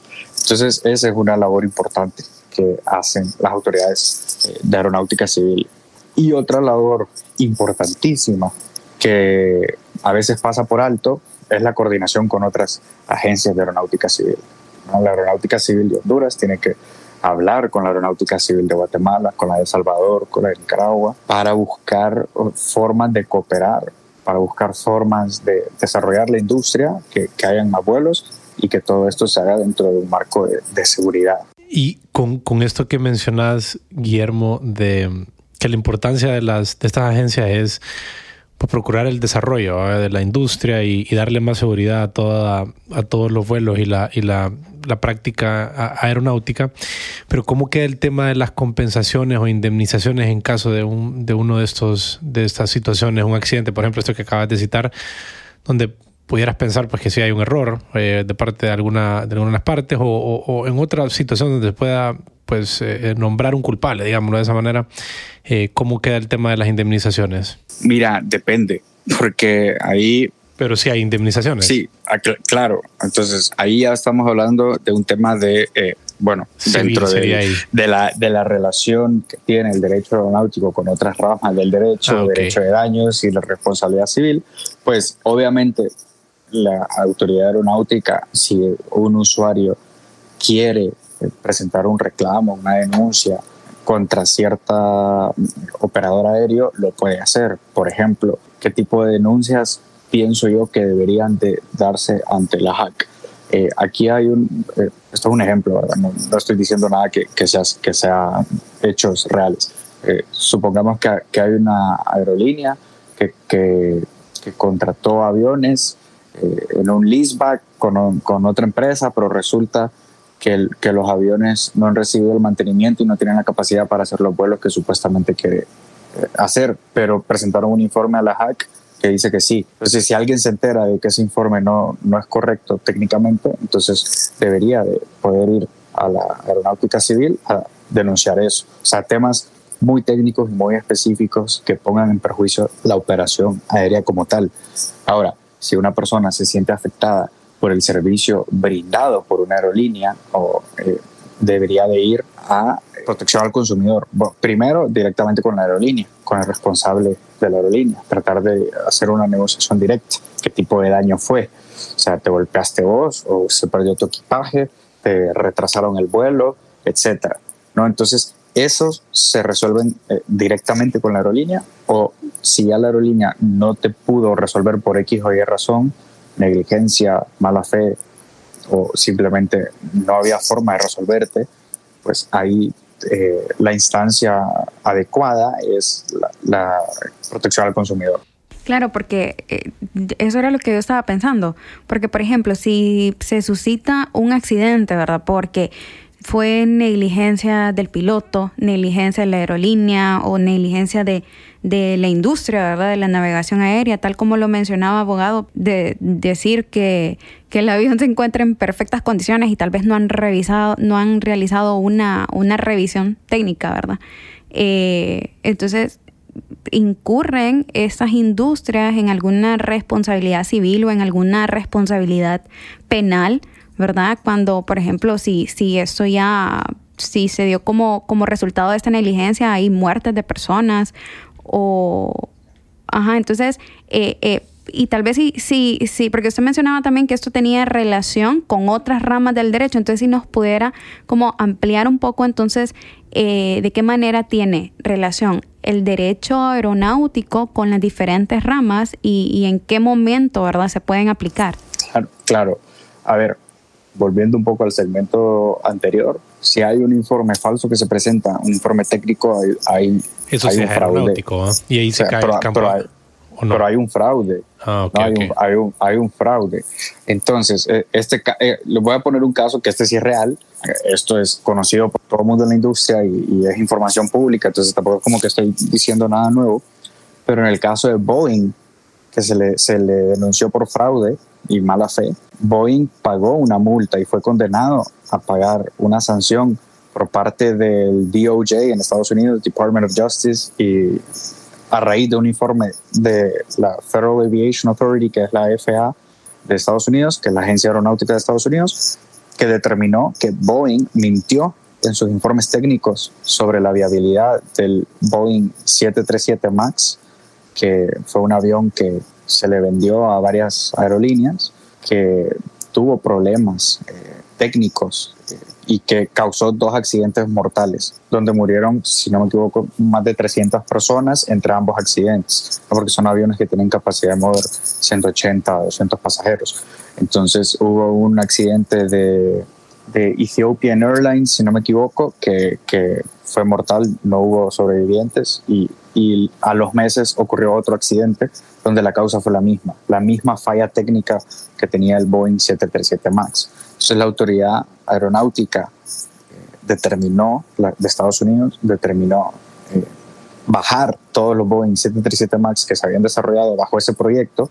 Entonces, esa es una labor importante que hacen las autoridades eh, de aeronáutica civil. Y otra labor importantísima que a veces pasa por alto es la coordinación con otras agencias de aeronáutica civil. La aeronáutica civil de Honduras tiene que hablar con la aeronáutica civil de Guatemala, con la de Salvador, con la de Nicaragua, para buscar formas de cooperar, para buscar formas de desarrollar la industria, que, que hayan más vuelos y que todo esto se haga dentro de un marco de, seguridad. Y con, con, esto que mencionas, Guillermo, de que la importancia de, las, de estas agencias es pues, procurar el desarrollo ¿eh? de la industria y, darle más seguridad a, toda, a todos los vuelos y la, la práctica aeronáutica. Pero ¿cómo queda el tema de las compensaciones o indemnizaciones en caso de, un, de uno de, estos, de estas situaciones, un accidente, por ejemplo, esto que acabas de citar, donde pudieras pensar pues que si hay un error eh, de parte de alguna de algunas partes o, en otra situación donde se pueda pues eh, nombrar un culpable, digámoslo de esa manera, eh, ¿cómo queda el tema de las indemnizaciones? Mira, depende, porque ahí... Pero sí hay indemnizaciones. Sí, claro. Entonces ahí ya estamos hablando de un tema de, eh, bueno, Civil dentro de, de, la, de la relación que tiene el derecho aeronáutico con otras ramas del derecho, ah, okay. derecho de daños y la responsabilidad civil, pues obviamente la autoridad aeronáutica, si un usuario quiere presentar un reclamo, una denuncia contra cierta operador aéreo, lo puede hacer. Por ejemplo, ¿qué tipo de denuncias pienso yo que deberían de darse ante la HAC? Eh, aquí hay un, eh, esto es un ejemplo, ¿verdad? No, no, estoy diciendo nada que, que, sea, que sea hechos reales. Eh, supongamos que, que, hay una aerolínea que, que que contrató aviones eh, en un leaseback con, con, otra empresa, pero resulta que, que, los aviones no han recibido el mantenimiento y no tienen la capacidad para hacer los vuelos que supuestamente quiere eh, hacer, pero presentaron un informe a la HAC que dice que sí. Entonces, si alguien se entera de que ese informe no, no es correcto técnicamente, entonces debería de poder ir a la aeronáutica civil a denunciar eso. O sea, temas muy técnicos y muy específicos que pongan en perjuicio la operación aérea como tal. Ahora, si una persona se siente afectada por el servicio brindado por una aerolínea o eh, debería de ir a protección al consumidor. Primero directamente con la aerolínea, con el responsable de la aerolínea, tratar de hacer una negociación directa. ¿Qué tipo de daño fue? O sea, te golpeaste vos o se perdió tu equipaje, te retrasaron el vuelo, etcétera. ¿No? Entonces, esos se resuelven eh, directamente con la aerolínea o si ya la aerolínea no te pudo resolver por X o Y razón, negligencia, mala fe o simplemente no había forma de resolverte, pues ahí eh, la instancia adecuada es la, protección al consumidor. Claro, porque eh, eso era lo que yo estaba pensando. Porque, por ejemplo, si se suscita un accidente, ¿verdad? Porque fue negligencia del piloto, negligencia de la aerolínea o negligencia de, de la industria, ¿verdad? De la navegación aérea, tal como lo mencionaba abogado, de decir que, que, el avión se encuentra en perfectas condiciones y tal vez no han revisado, no han realizado una, una revisión técnica, ¿verdad? Eh, entonces, incurren esas industrias en alguna responsabilidad civil o en alguna responsabilidad penal ¿verdad? Cuando, por ejemplo, si, si esto ya, si se dio como, como resultado de esta negligencia, hay muertes de personas o, ajá, entonces, eh, eh, y tal vez sí, sí, sí, porque usted mencionaba también que esto tenía relación con otras ramas del derecho, entonces si nos pudiera como ampliar un poco entonces eh, de qué manera tiene relación el derecho aeronáutico con las diferentes ramas y, y en qué momento, ¿verdad?, se pueden aplicar. Claro, claro. A ver, volviendo un poco al segmento anterior, si hay un informe falso que se presenta, un informe técnico, hay, Eso hay un fraude. ¿eh? Y ahí se cae pero, el campo. Pero hay, un fraude. Ah, hay, un, hay, un, fraude. Entonces, eh, este, eh, le voy a poner un caso que este sí es real. Esto es conocido por todo el mundo en la industria y, y es información pública, entonces tampoco es como que estoy diciendo nada nuevo. Pero en el caso de Boeing, que se le, se le denunció por fraude y mala fe, Boeing pagó una multa y fue condenado a pagar una sanción por parte del DOJ en Estados Unidos, Department of Justice, y a raíz de un informe de la Federal Aviation Authority, que es la FAA de Estados Unidos, que es la Agencia Aeronáutica de Estados Unidos, que determinó que Boeing mintió en sus informes técnicos sobre la viabilidad del Boeing 737 MAX que fue un avión que se le vendió a varias aerolíneas, que tuvo problemas eh, técnicos eh, y que causó dos accidentes mortales, donde murieron, si no me equivoco, más de 300 personas entre ambos accidentes, porque son aviones que tienen capacidad de mover 180 a 200 pasajeros. Entonces hubo un accidente de, de Ethiopian Airlines, si no me equivoco, que, que fue mortal, no hubo sobrevivientes y a los meses ocurrió otro accidente donde la causa fue la misma, la misma falla técnica que tenía el Boeing 737 MAX. Entonces la autoridad aeronáutica eh, determinó, de Estados Unidos, determinó eh, bajar todos los Boeing 737 MAX que se habían desarrollado bajo ese proyecto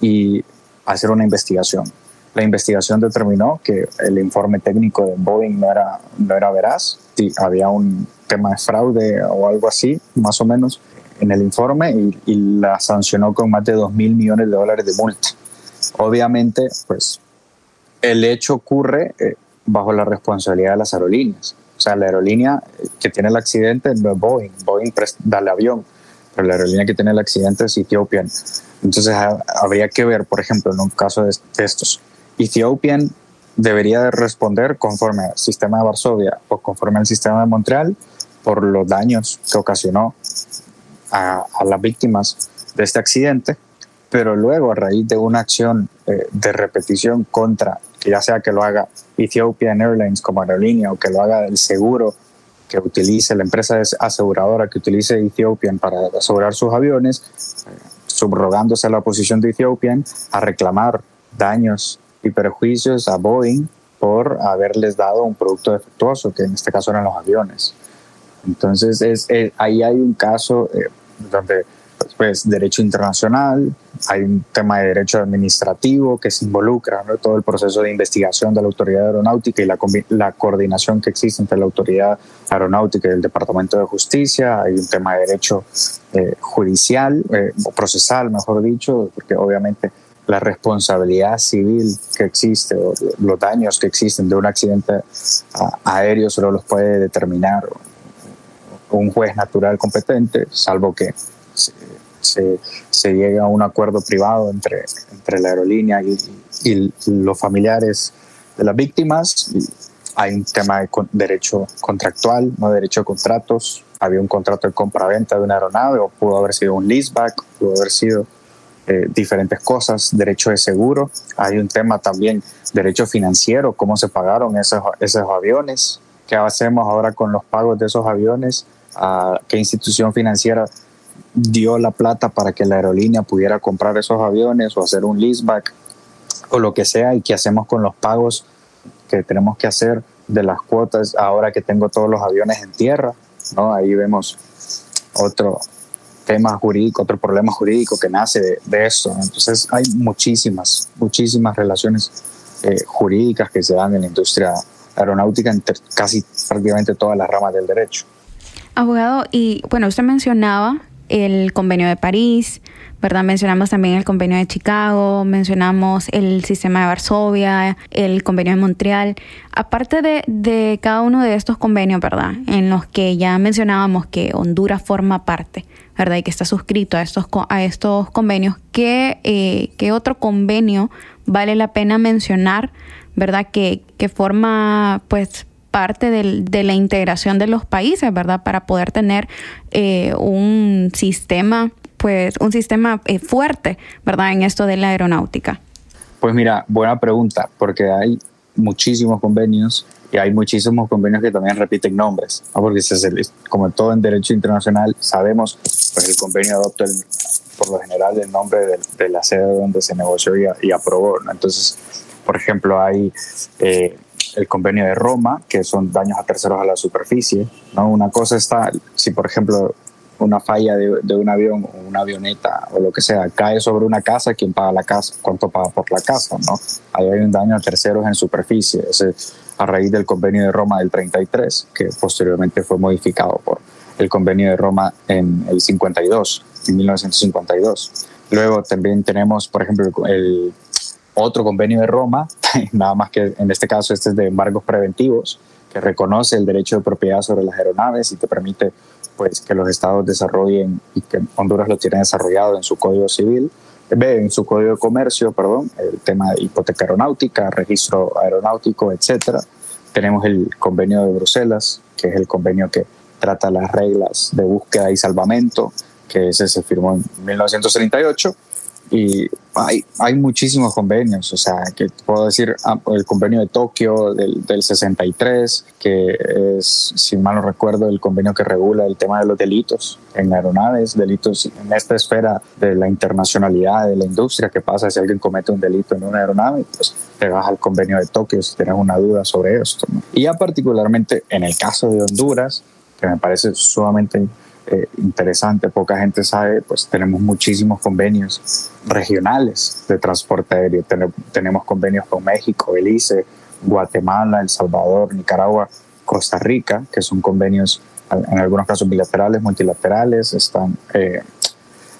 y hacer una investigación. La investigación determinó que el informe técnico de Boeing no era, no era veraz, sí, había un tema de fraude o algo así, más o menos, en el informe y, la sancionó con más de 2 mil millones de dólares de multa. Obviamente, pues el hecho ocurre eh, bajo la responsabilidad de las aerolíneas. O sea, la aerolínea que tiene el accidente no es Boeing, Boeing da el avión, pero la aerolínea que tiene el accidente es Ethiopian. Entonces habría que ver, por ejemplo, en un caso de, estos, Ethiopian debería responder conforme al sistema de Varsovia o conforme al sistema de Montreal por los daños que ocasionó a, las víctimas de este accidente, pero luego a raíz de una acción eh, de repetición contra, ya sea que lo haga Ethiopian Airlines como aerolínea o que lo haga el seguro que utilice la empresa aseguradora que utilice Ethiopian para asegurar sus aviones, subrogándose a la posición de Ethiopian, a reclamar daños y perjuicios a Boeing por haberles dado un producto defectuoso, que en este caso eran los aviones. Entonces, es, ahí hay un caso eh, donde pues, derecho internacional, hay un tema de derecho administrativo que se involucra en todo el proceso de investigación de la autoridad aeronáutica y la, la, coordinación que existe entre la autoridad aeronáutica y el Departamento de Justicia, hay un tema de derecho eh, judicial eh, o procesal, mejor dicho, porque obviamente la responsabilidad civil que existe o los daños que existen de un accidente aéreo solo los puede determinar un juez natural competente, salvo que se, se, llegue a un acuerdo privado entre, entre la aerolínea y, los familiares de las víctimas. Hay un tema de derecho contractual, no derecho a contratos. Había un contrato de compra-venta de una aeronave o pudo haber sido un leaseback, pudo haber sido eh, diferentes cosas, derecho de seguro. Hay un tema también, derecho financiero, cómo se pagaron esos, esos aviones, qué hacemos ahora con los pagos de esos aviones, a qué institución financiera dio la plata para que la aerolínea pudiera comprar esos aviones o hacer un leaseback o lo que sea y qué hacemos con los pagos que tenemos que hacer de las cuotas ahora que tengo todos los aviones en tierra, ¿no? Ahí vemos otro tema jurídico, otro problema jurídico que nace de, eso. Entonces hay muchísimas, muchísimas relaciones eh, jurídicas que se dan en la industria aeronáutica en casi prácticamente todas las ramas del derecho. Abogado, y bueno, usted mencionaba el convenio de París, ¿verdad? Mencionamos también el convenio de Chicago, mencionamos el sistema de Varsovia, el convenio de Montreal. Aparte de, de cada uno de estos convenios, ¿verdad? En los que ya mencionábamos que Honduras forma parte, ¿verdad? Y que está suscrito a estos, a estos convenios, ¿qué, eh, ¿qué otro convenio vale la pena mencionar, ¿verdad? Que, que forma, pues, parte de la integración de los países, ¿verdad? Para poder tener eh, un sistema, pues, un sistema eh, fuerte, ¿verdad? En esto de la aeronáutica. Pues mira, buena pregunta, porque hay muchísimos convenios y hay muchísimos convenios que también repiten nombres, ¿no? porque como todo en derecho internacional sabemos, pues el convenio adopta por lo general el nombre de, la sede donde se negoció y, aprobó. Entonces, por ejemplo, hay eh, el convenio de Roma, que son daños a terceros a la superficie. ¿no? Una cosa está, si por ejemplo una falla de, un avión o una avioneta o lo que sea cae sobre una casa, ¿quién paga la casa? ¿Cuánto paga por la casa? ¿no? Ahí hay un daño a terceros en superficie. A raíz del convenio de Roma del 33, que posteriormente fue modificado por el convenio de Roma en el 52, en 1952. Luego también tenemos, por ejemplo, el otro convenio de Roma, (laughs) nada más que en este caso este es de embargos preventivos, que reconoce el derecho de propiedad sobre las aeronaves y te permite pues que los estados desarrollen y que Honduras lo tiene desarrollado en su código civil, en su código de comercio, perdón, el tema de hipoteca aeronáutica, registro aeronáutico, etcétera. Tenemos el convenio de Bruselas, que es el convenio que trata las reglas de búsqueda y salvamento, que ese se firmó en 1938 y hay, hay muchísimos convenios, o sea, que puedo decir ah, el convenio de Tokio del, del 63, que es, si mal no recuerdo, el convenio que regula el tema de los delitos en aeronaves, delitos en esta esfera de la internacionalidad de la industria, que pasa si alguien comete un delito en una aeronave, pues te vas al convenio de Tokio si tienes una duda sobre esto. Y ya particularmente en el caso de Honduras, que me parece sumamente eh, interesante, poca gente sabe, pues tenemos muchísimos convenios regionales de transporte aéreo. tenemos convenios con México, Belice, Guatemala, El Salvador, Nicaragua, Costa Rica, que son convenios en algunos casos bilaterales, multilaterales. Están eh,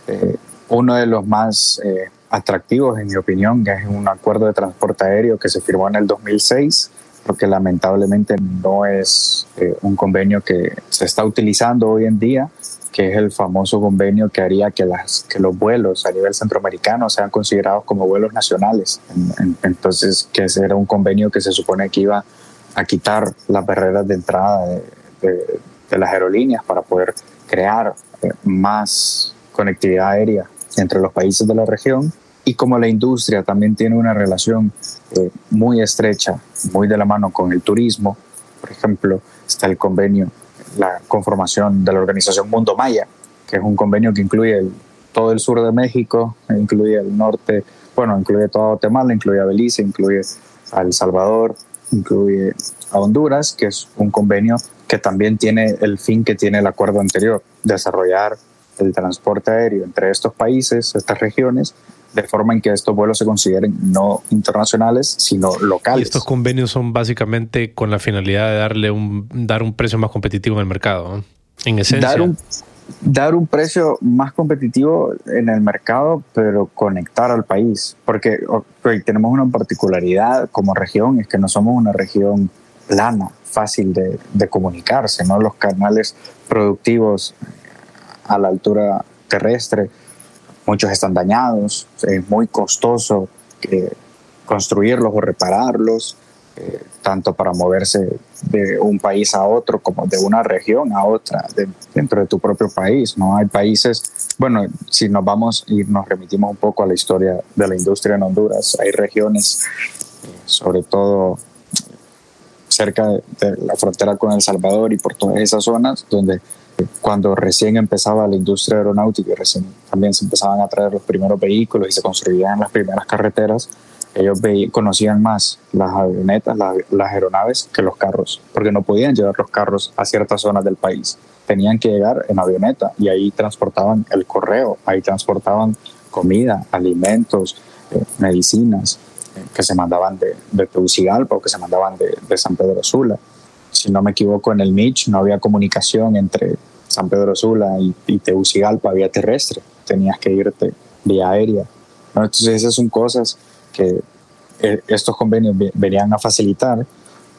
eh, uno de los más atractivos, en mi opinión, que es un acuerdo de transporte aéreo que se firmó en el 2006 porque lamentablemente no es eh, un convenio que se está utilizando hoy en día, que es el famoso convenio que haría que, las, que los vuelos a nivel centroamericano sean considerados como vuelos nacionales. entonces, que ese era un convenio que se supone que iba a quitar las barreras de entrada de, las aerolíneas para poder crear eh, más conectividad aérea entre los países de la región y como la industria también tiene una relación eh, muy estrecha, muy de la mano con el turismo, por ejemplo, está el convenio, la conformación de la organización Mundo Maya, que es un convenio que incluye todo el sur de México, incluye el norte, bueno, incluye toda Guatemala, incluye a Belice, incluye a El Salvador, incluye a Honduras, que es un convenio que también tiene el fin que tiene el acuerdo anterior, desarrollar el transporte aéreo entre estos países, estas regiones, de forma en que estos vuelos se consideren no internacionales, sino locales. Y estos convenios son básicamente con la finalidad de darle un, dar un precio más competitivo en el mercado, en esencia. Dar un, dar un precio más competitivo en el mercado, pero conectar al país, porque tenemos una particularidad como región, es que no somos una región plana, fácil de, de comunicarse, ¿no? Los canales productivos a la altura terrestre, muchos están dañados, es muy costoso eh, construirlos o repararlos, eh, tanto para moverse de un país a otro como de una región a otra dentro de tu propio país. No hay países, bueno, si nos vamos y nos remitimos un poco a la historia de la industria en Honduras, hay regiones, eh, sobre todo cerca de la frontera con El Salvador y por todas esas zonas, donde cuando recién empezaba la industria aeronáutica y recién también se empezaban a traer los primeros vehículos y se construían las primeras carreteras, ellos conocían más las avionetas, las, aeronaves que los carros, porque no podían llevar los carros a ciertas zonas del país. Tenían que llegar en avioneta y ahí transportaban el correo, ahí transportaban comida, alimentos, eh, medicinas eh, que se mandaban de, de Tegucigalpa o que se mandaban de, de San Pedro Sula si no me equivoco, en el Mitch no había comunicación entre San Pedro Sula y, y Tegucigalpa, vía terrestre, tenías que irte vía aérea. Entonces esas son cosas que eh, estos convenios venían a facilitar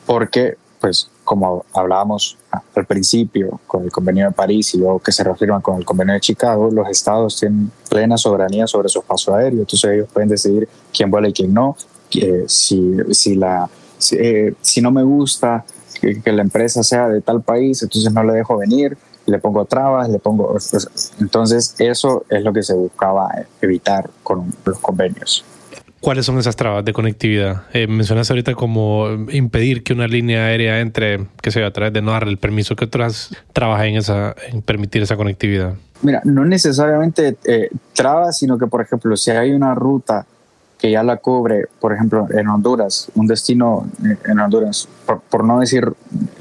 porque, pues, como hablábamos al principio con el convenio de París y luego que se reafirman con el convenio de Chicago, los estados tienen plena soberanía sobre su espacio aéreo, entonces ellos pueden decidir quién vuela y quién no, si, si, la, si, eh, si no me gusta que, la empresa sea de tal país, entonces no le dejo venir, le pongo trabas, le pongo... Pues, entonces eso es lo que se buscaba evitar con los convenios. ¿Cuáles son esas trabas de conectividad? Eh, mencionaste ahorita como impedir que una línea aérea entre, que sea a través de no darle el permiso. ¿Qué otras trabas en, esa, en permitir esa conectividad? Mira, no necesariamente eh, trabas, sino que, por ejemplo, si hay una ruta que ya la cubre, por ejemplo, en Honduras, un destino en Honduras, por, no decir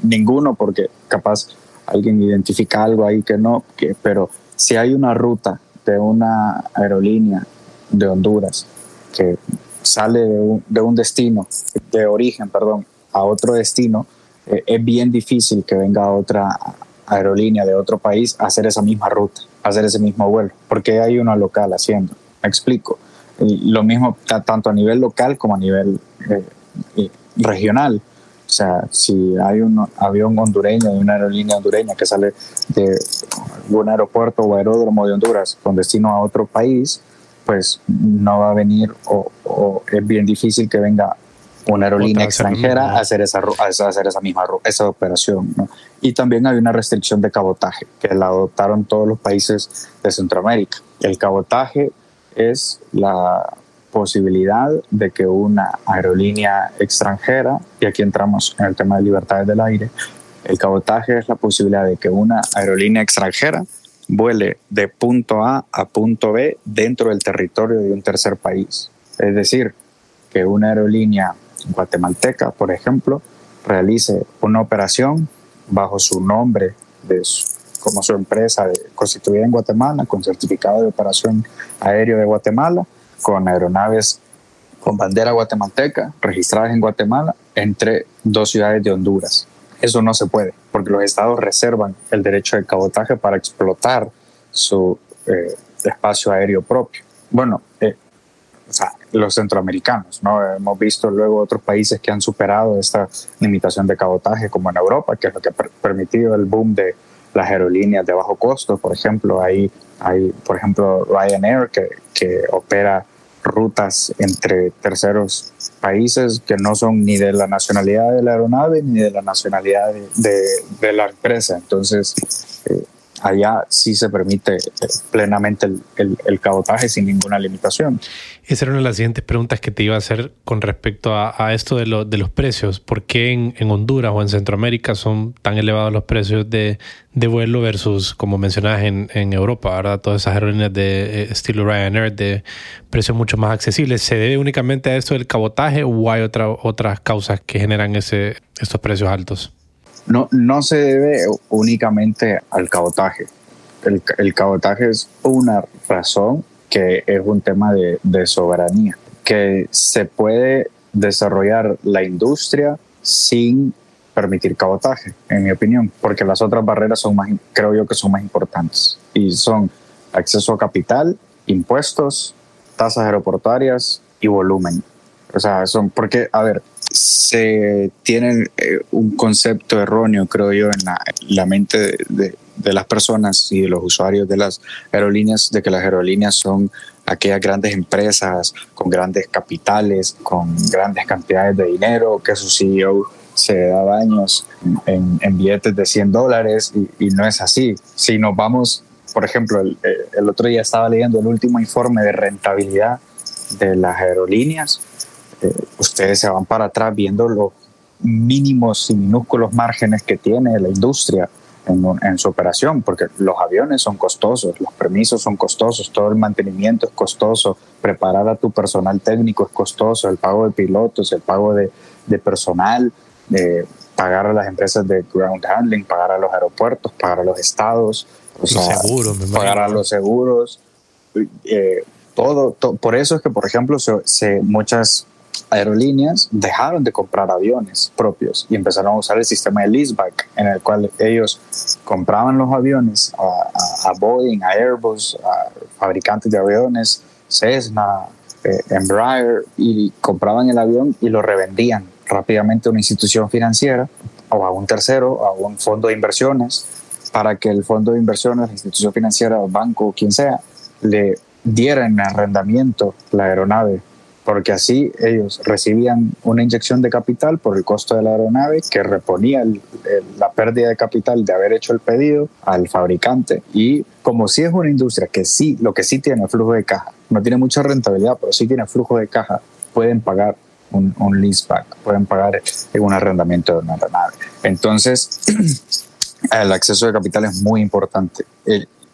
ninguno, porque capaz alguien identifica algo ahí que no, que, pero si hay una ruta de una aerolínea de Honduras que sale de un, de un destino, de origen, perdón, a otro destino, eh, es bien difícil que venga otra aerolínea de otro país a hacer esa misma ruta, a hacer ese mismo vuelo, porque hay una local haciendo. Me explico lo mismo tanto a nivel local como a nivel eh, regional. O sea, si hay un avión hondureño de una aerolínea hondureña que sale de un aeropuerto o aeródromo de Honduras con destino a otro país, pues no va a venir o, es bien difícil que venga una aerolínea extranjera a hacer esa, a hacer esa misma esa operación. Y también hay una restricción de cabotaje que la adoptaron todos los países de Centroamérica. El cabotaje es la posibilidad de que una aerolínea extranjera, y aquí entramos en el tema de libertades del aire, el cabotaje es la posibilidad de que una aerolínea extranjera vuele de punto A a punto B dentro del territorio de un tercer país. Es decir, que una aerolínea guatemalteca, por ejemplo, realice una operación bajo su nombre de como su empresa constituida en Guatemala, con certificado de operación aéreo de Guatemala, con aeronaves con bandera guatemalteca registradas en Guatemala entre dos ciudades de Honduras. Eso no se puede, porque los estados reservan el derecho de cabotaje para explotar su eh, espacio aéreo propio. Bueno, eh, o sea, los centroamericanos, ¿no? Hemos visto luego otros países que han superado esta limitación de cabotaje, como en Europa, que es lo que ha permitido el boom de las aerolíneas de bajo costo, por ejemplo, hay, hay por ejemplo, Ryanair que, que opera rutas entre terceros países que no son ni de la nacionalidad de la aeronave ni de la nacionalidad de, de, la empresa. Entonces, eh, allá sí se permite eh, plenamente el, el, cabotaje sin ninguna limitación. Esa era una de las siguientes preguntas que te iba a hacer con respecto a, esto de, lo, de, los precios. ¿Por qué en, en, Honduras o en Centroamérica son tan elevados los precios de, de vuelo versus, como mencionabas, en, en, Europa, ¿verdad? Todas esas aerolíneas de eh, estilo Ryanair de precios mucho más accesibles. ¿Se debe únicamente a esto del cabotaje o hay otra, otras causas que generan ese, estos precios altos? No, no se debe únicamente al cabotaje. El, cabotaje es una razón que es un tema de, de, soberanía, que se puede desarrollar la industria sin permitir cabotaje, en mi opinión, porque las otras barreras son más, creo yo que son más importantes y son acceso a capital, impuestos, tasas aeroportuarias y volumen. O sea, son porque, a ver, se tiene eh, un concepto erróneo, creo yo, en la, mente de, las personas y de los usuarios de las aerolíneas, de que las aerolíneas son aquellas grandes empresas con grandes capitales, con grandes cantidades de dinero, que su CEO se da daños en, billetes de 100 dólares y, no es así. Si nos vamos, por ejemplo, el, el otro día estaba leyendo el último informe de rentabilidad de las aerolíneas eh, ustedes se van para atrás viendo los mínimos y minúsculos márgenes que tiene la industria en, su operación, porque los aviones son costosos, los permisos son costosos, todo el mantenimiento es costoso, preparar a tu personal técnico es costoso, el pago de pilotos, el pago de, personal, de pagar a las empresas de ground handling, pagar a los aeropuertos, pagar a los estados, pagar a los seguros, eh, todo, Por eso es que, por ejemplo, se muchas aerolíneas dejaron de comprar aviones propios y empezaron a usar el sistema de leaseback, en el cual ellos compraban los aviones a, Boeing, a Airbus, a fabricantes de aviones, Cessna, eh, Embraer, y compraban el avión y lo revendían rápidamente a una institución financiera o a un tercero, a un fondo de inversiones, para que el fondo de inversiones, la institución financiera, o banco, quien sea, le diera en arrendamiento la aeronave porque así ellos recibían una inyección de capital por el costo de la aeronave que reponía la pérdida de capital de haber hecho el pedido al fabricante y como si es una industria que sí, lo que sí tiene flujo de caja, no tiene mucha rentabilidad, pero sí tiene flujo de caja, pueden pagar un, un leaseback, pueden pagar un arrendamiento de una aeronave. Entonces, (clears throat) el acceso de capital es muy importante.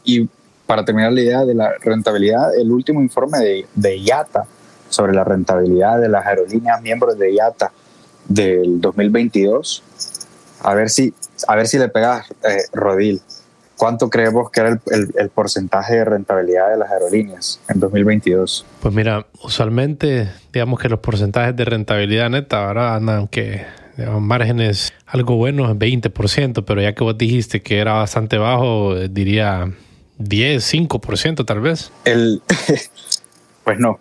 y para terminar la idea de la rentabilidad, el último informe de, de IATA sobre la rentabilidad de las aerolíneas miembros de IATA del 2022. A ver si, a ver si le pegas, eh, Rodil. ¿Cuánto creemos que era el, porcentaje de rentabilidad de las aerolíneas en 2022? Pues mira, usualmente digamos que los porcentajes de rentabilidad neta ahora andan que márgenes algo buenos, 20%, pero ya que vos dijiste que era bastante bajo, diría 10, 5% tal vez. El, (laughs) pues no,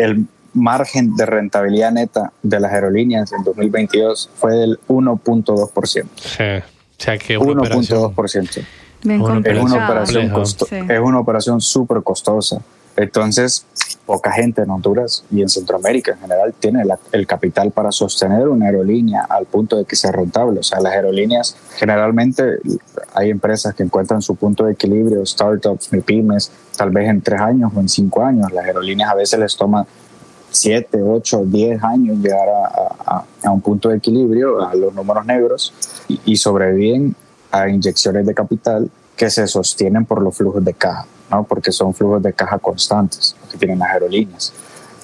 el margen de rentabilidad neta de las aerolíneas en 2022 fue del 1.2%. Sí, o sea que 1.2%. Es una operación, es una operación súper costosa. Entonces, poca gente en Honduras y en Centroamérica en general tiene el capital para sostener una aerolínea al punto de que sea rentable. O sea, las aerolíneas generalmente hay empresas que encuentran su punto de equilibrio, startups, pymes, tal vez en tres años o en cinco años. Las aerolíneas a veces les toma siete, ocho, diez años llegar a, un punto de equilibrio, a los números negros, y, y sobreviven a inyecciones de capital que se sostienen por los flujos de caja porque son flujos de caja constantes que tienen las aerolíneas.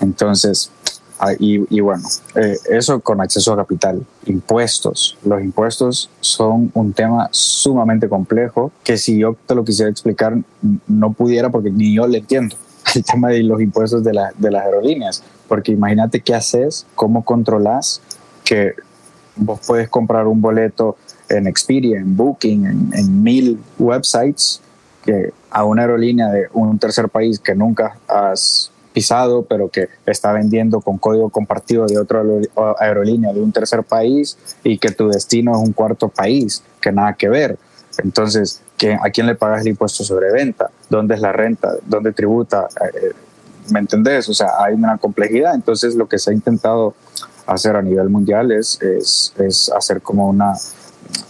Entonces, ah, y, bueno, eh, eso con acceso a capital, impuestos. Los impuestos son un tema sumamente complejo que si yo te lo quisiera explicar no pudiera porque ni yo le entiendo (laughs) el tema de los impuestos de, de las aerolíneas. Porque imagínate qué haces, cómo controlas que vos puedes comprar un boleto en Expedia, en Booking, en mil websites que a una aerolínea de un tercer país que nunca has pisado, pero que está vendiendo con código compartido de otra aerolínea de un tercer país y que tu destino es un cuarto país, que nada que ver. Entonces, ¿a quién le pagas el impuesto sobre venta? ¿Dónde es la renta? ¿Dónde tributa? Eh, ¿Me entendés? O sea, hay una complejidad. Entonces, lo que se ha intentado hacer a nivel mundial es, es, es hacer como una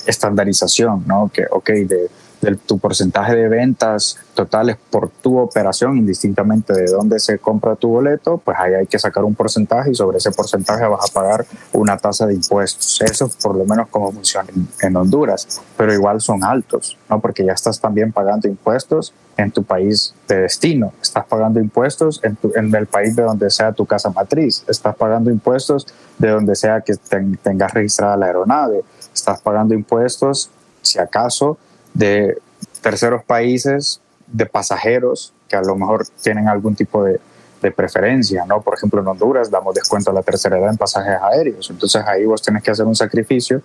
estandarización, ¿no? Que, ok, de de tu porcentaje de ventas totales por tu operación, indistintamente de dónde se compra tu boleto, pues ahí hay que sacar un porcentaje y sobre ese porcentaje vas a pagar una tasa de impuestos. Eso por lo menos como funciona en, Honduras, pero igual son altos, ¿no? Porque ya estás también pagando impuestos en tu país de destino, estás pagando impuestos en, en el país de donde sea tu casa matriz, estás pagando impuestos de donde sea que tengas registrada la aeronave, estás pagando impuestos, si acaso, de terceros países, de pasajeros que a lo mejor tienen algún tipo de, preferencia, ¿no? Por ejemplo, en Honduras damos descuento a la tercera edad en pasajes aéreos, entonces ahí vos tenés que hacer un sacrificio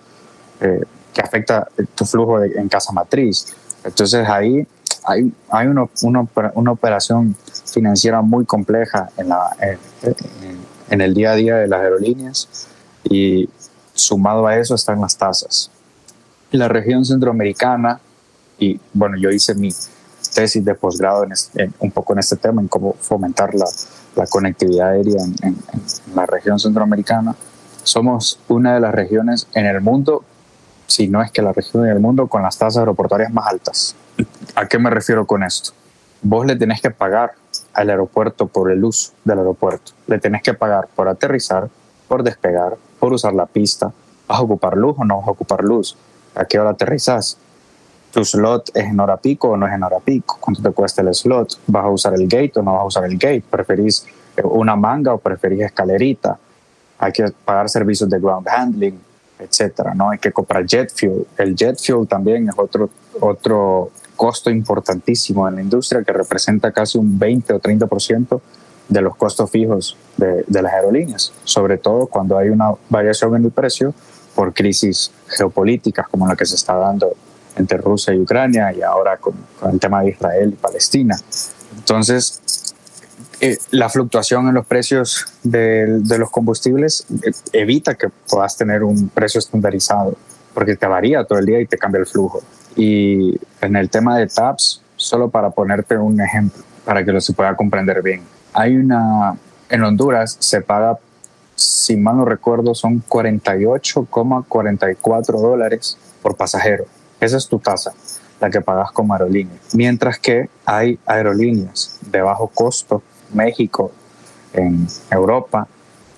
eh, que afecta tu flujo en casa matriz. Entonces ahí hay, hay una, una, operación financiera muy compleja en, la, en el día a día de las aerolíneas y sumado a eso están las tasas. La región centroamericana y bueno, yo hice mi tesis de posgrado en, un poco en este tema, en cómo fomentar la, la conectividad aérea en, la región centroamericana. Somos una de las regiones en el mundo, si no es que la región en el mundo, con las tasas aeroportuarias más altas. ¿A qué me refiero con esto? Vos le tenés que pagar al aeropuerto por el uso del aeropuerto. Le tenés que pagar por aterrizar, por despegar, por usar la pista. ¿Vas a ocupar luz o no vas a ocupar luz? ¿A qué hora aterrizas? Tu slot es en hora pico o no es en hora pico, cuánto te cuesta el slot, vas a usar el gate o no vas a usar el gate, preferís eh, una manga o preferís escalerita, hay que pagar servicios de ground handling, etcétera, ¿no? Hay que comprar jet fuel. El jet fuel también es otro, otro costo importantísimo en la industria que representa casi un 20 o 30% de los costos fijos de, de las aerolíneas, sobre todo cuando hay una variación en el precio por crisis geopolíticas como la que se está dando entre Rusia y Ucrania y ahora con, el tema de Israel y Palestina. Entonces, eh, la fluctuación en los precios de, de los combustibles eh, evita que puedas tener un precio estandarizado, porque te varía todo el día y te cambia el flujo. Y en el tema de TAPS, solo para ponerte un ejemplo, para que lo se pueda comprender bien, hay una, en Honduras se paga, si mal no recuerdo, son 48,44 dólares por pasajero esa es tu tasa, la que pagas como aerolínea. Mientras que hay aerolíneas de bajo costo, México, en Europa,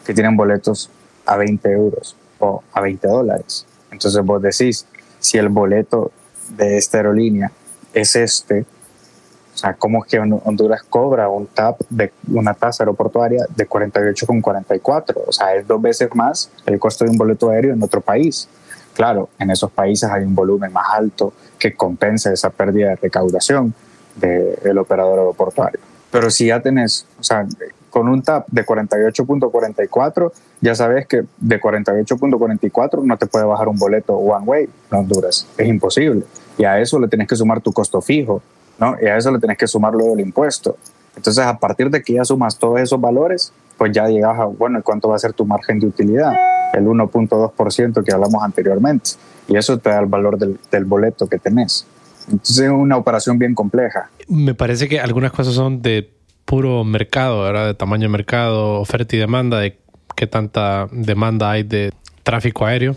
que tienen boletos a 20 euros o a 20 dólares. Entonces vos decís, si el boleto de esta aerolínea es este, o sea, ¿cómo es que Honduras cobra un TAP de una tasa aeroportuaria de 48,44? O sea, es dos veces más el costo de un boleto aéreo en otro país. Claro, en esos países hay un volumen más alto que compensa esa pérdida de recaudación del operador aeroportuario. Pero si ya tenés, o sea, con un TAP de 48.44, ya sabes que de 48.44 no te puede bajar un boleto one way en Honduras. Es imposible. Y a eso le tenés que sumar tu costo fijo, ¿no? Y a eso le tenés que sumar luego el impuesto. Entonces, a partir de que ya sumas todos esos valores, pues ya llegas a, bueno, ¿cuánto va a ser tu margen de utilidad? El 1.2% que hablamos anteriormente. Y eso te da el valor del, boleto que tenés. Entonces es una operación bien compleja. Me parece que algunas cosas son de puro mercado, ¿verdad? De tamaño de mercado, oferta y demanda, de qué tanta demanda hay de tráfico aéreo.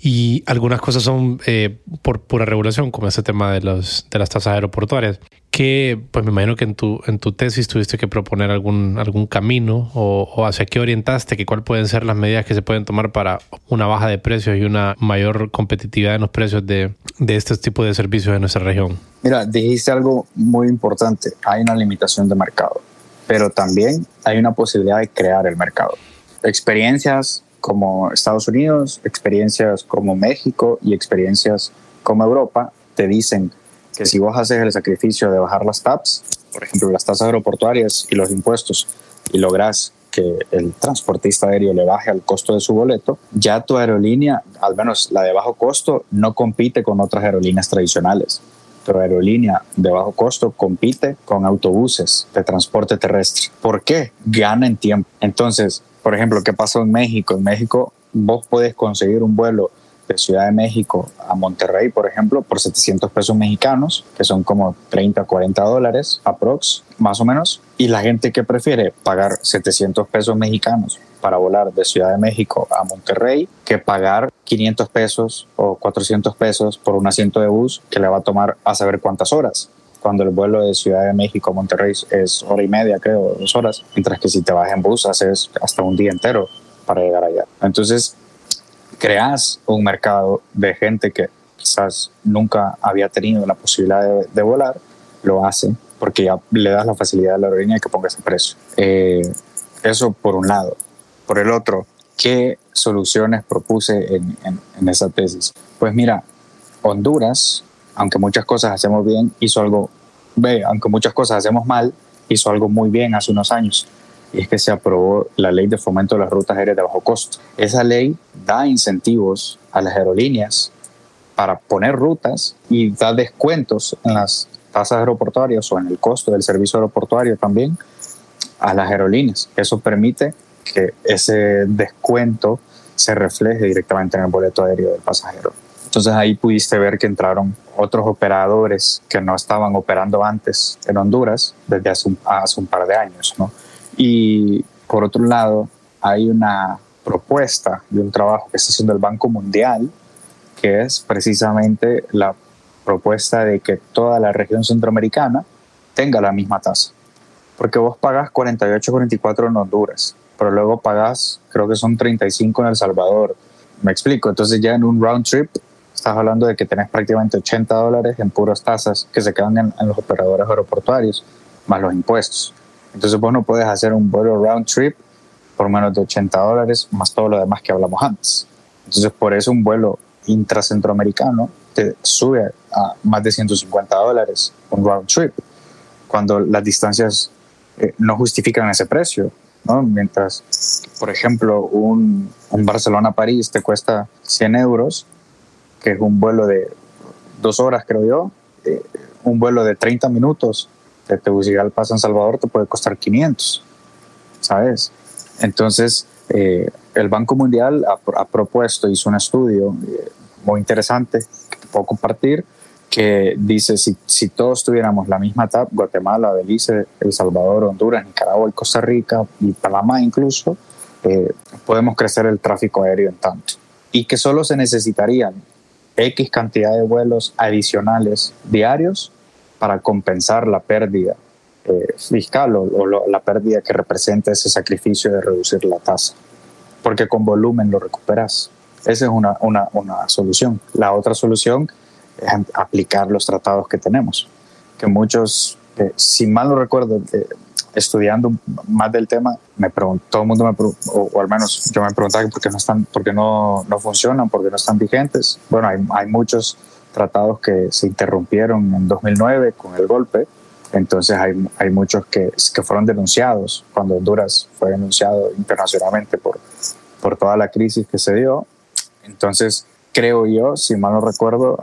Y algunas cosas son eh, por pura regulación, como ese tema de, los, de las tasas aeroportuarias que pues me imagino que en tu, en tu tesis tuviste que proponer algún, algún camino o, hacia qué orientaste, que cuáles pueden ser las medidas que se pueden tomar para una baja de precios y una mayor competitividad en los precios de, de este tipo de servicios en nuestra región. Mira, dijiste algo muy importante, hay una limitación de mercado, pero también hay una posibilidad de crear el mercado. Experiencias como Estados Unidos, experiencias como México y experiencias como Europa te dicen que si vos haces el sacrificio de bajar las TAPs, por ejemplo, las tasas aeroportuarias y los impuestos, y lográs que el transportista aéreo le baje al costo de su boleto, ya tu aerolínea, al menos la de bajo costo, no compite con otras aerolíneas tradicionales. Tu aerolínea de bajo costo compite con autobuses de transporte terrestre. ¿Por qué? Gana en tiempo. Entonces, por ejemplo, ¿qué pasó en México? En México vos puedes conseguir un vuelo de Ciudad de México a Monterrey, por ejemplo, por 700 pesos mexicanos, que son como 30, 40 dólares aprox, más o menos. Y la gente que prefiere pagar 700 pesos mexicanos para volar de Ciudad de México a Monterrey que pagar 500 pesos o 400 pesos por un asiento de bus que le va a tomar a saber cuántas horas cuando el vuelo de Ciudad de México a Monterrey es hora y media, creo, dos horas, mientras que si te vas en bus haces hasta un día entero para llegar allá. Entonces, creas un mercado de gente que quizás nunca había tenido la posibilidad de, volar, lo hace porque ya le das la facilidad a la aerolínea que ponga ese precio. Eh, eso por un lado. Por el otro, ¿qué soluciones propuse en, en esa tesis? Pues mira, Honduras aunque muchas cosas hacemos bien, hizo algo, ve, aunque muchas cosas hacemos mal, hizo algo muy bien hace unos años. Y es que se aprobó la ley de fomento de las rutas aéreas de bajo costo. Esa ley da incentivos a las aerolíneas para poner rutas y da descuentos en las tasas aeroportuarias o en el costo del servicio aeroportuario también a las aerolíneas. Eso permite que ese descuento se refleje directamente en el boleto aéreo del pasajero. Entonces ahí pudiste ver que entraron otros operadores que no estaban operando antes en Honduras desde hace un, par de años. ¿no? Y por otro lado, hay una propuesta de un trabajo que está haciendo el Banco Mundial, que es precisamente la propuesta de que toda la región centroamericana tenga la misma tasa. Porque vos pagas 48, 44 en Honduras, pero luego pagas, creo que son 35 en El Salvador. Me explico, entonces ya en un round trip estás hablando de que tenés prácticamente 80 dólares en puras tasas que se quedan en, los operadores aeroportuarios, más los impuestos. Entonces vos no puedes hacer un vuelo round trip por menos de 80 dólares, más todo lo demás que hablamos antes. Entonces por eso un vuelo intracentroamericano te sube a más de 150 dólares un round trip, cuando las distancias eh, no justifican ese precio. ¿no? Mientras, por ejemplo, un, un Barcelona-París te cuesta 100 euros, que es un vuelo de dos horas, creo yo, eh, un vuelo de 30 minutos de Tegucigalpa a San Salvador te puede costar 500, ¿sabes? Entonces, eh, el Banco Mundial ha, propuesto, hizo un estudio eh, muy interesante que te puedo compartir, que dice si, si todos tuviéramos la misma TAP, Guatemala, Belice, El Salvador, Honduras, Nicaragua y Costa Rica y Panamá incluso, podemos crecer el tráfico aéreo en tanto. Y que solo se necesitarían X cantidad de vuelos adicionales diarios para compensar la pérdida eh, fiscal o, la pérdida que representa ese sacrificio de reducir la tasa, porque con volumen lo recuperas. Esa es una, una, una solución. La otra solución es aplicar los tratados que tenemos, que muchos, eh, si mal no recuerdo, eh, estudiando más del tema, me preguntó, todo el mundo me o, al menos yo me preguntaba por qué no están, por qué no, no funcionan, por qué no están vigentes. Bueno, hay, hay muchos tratados que se interrumpieron en 2009 con el golpe, entonces hay, hay muchos que, que fueron denunciados cuando Honduras fue denunciado internacionalmente por, por toda la crisis que se dio. Entonces, creo yo, si mal no recuerdo,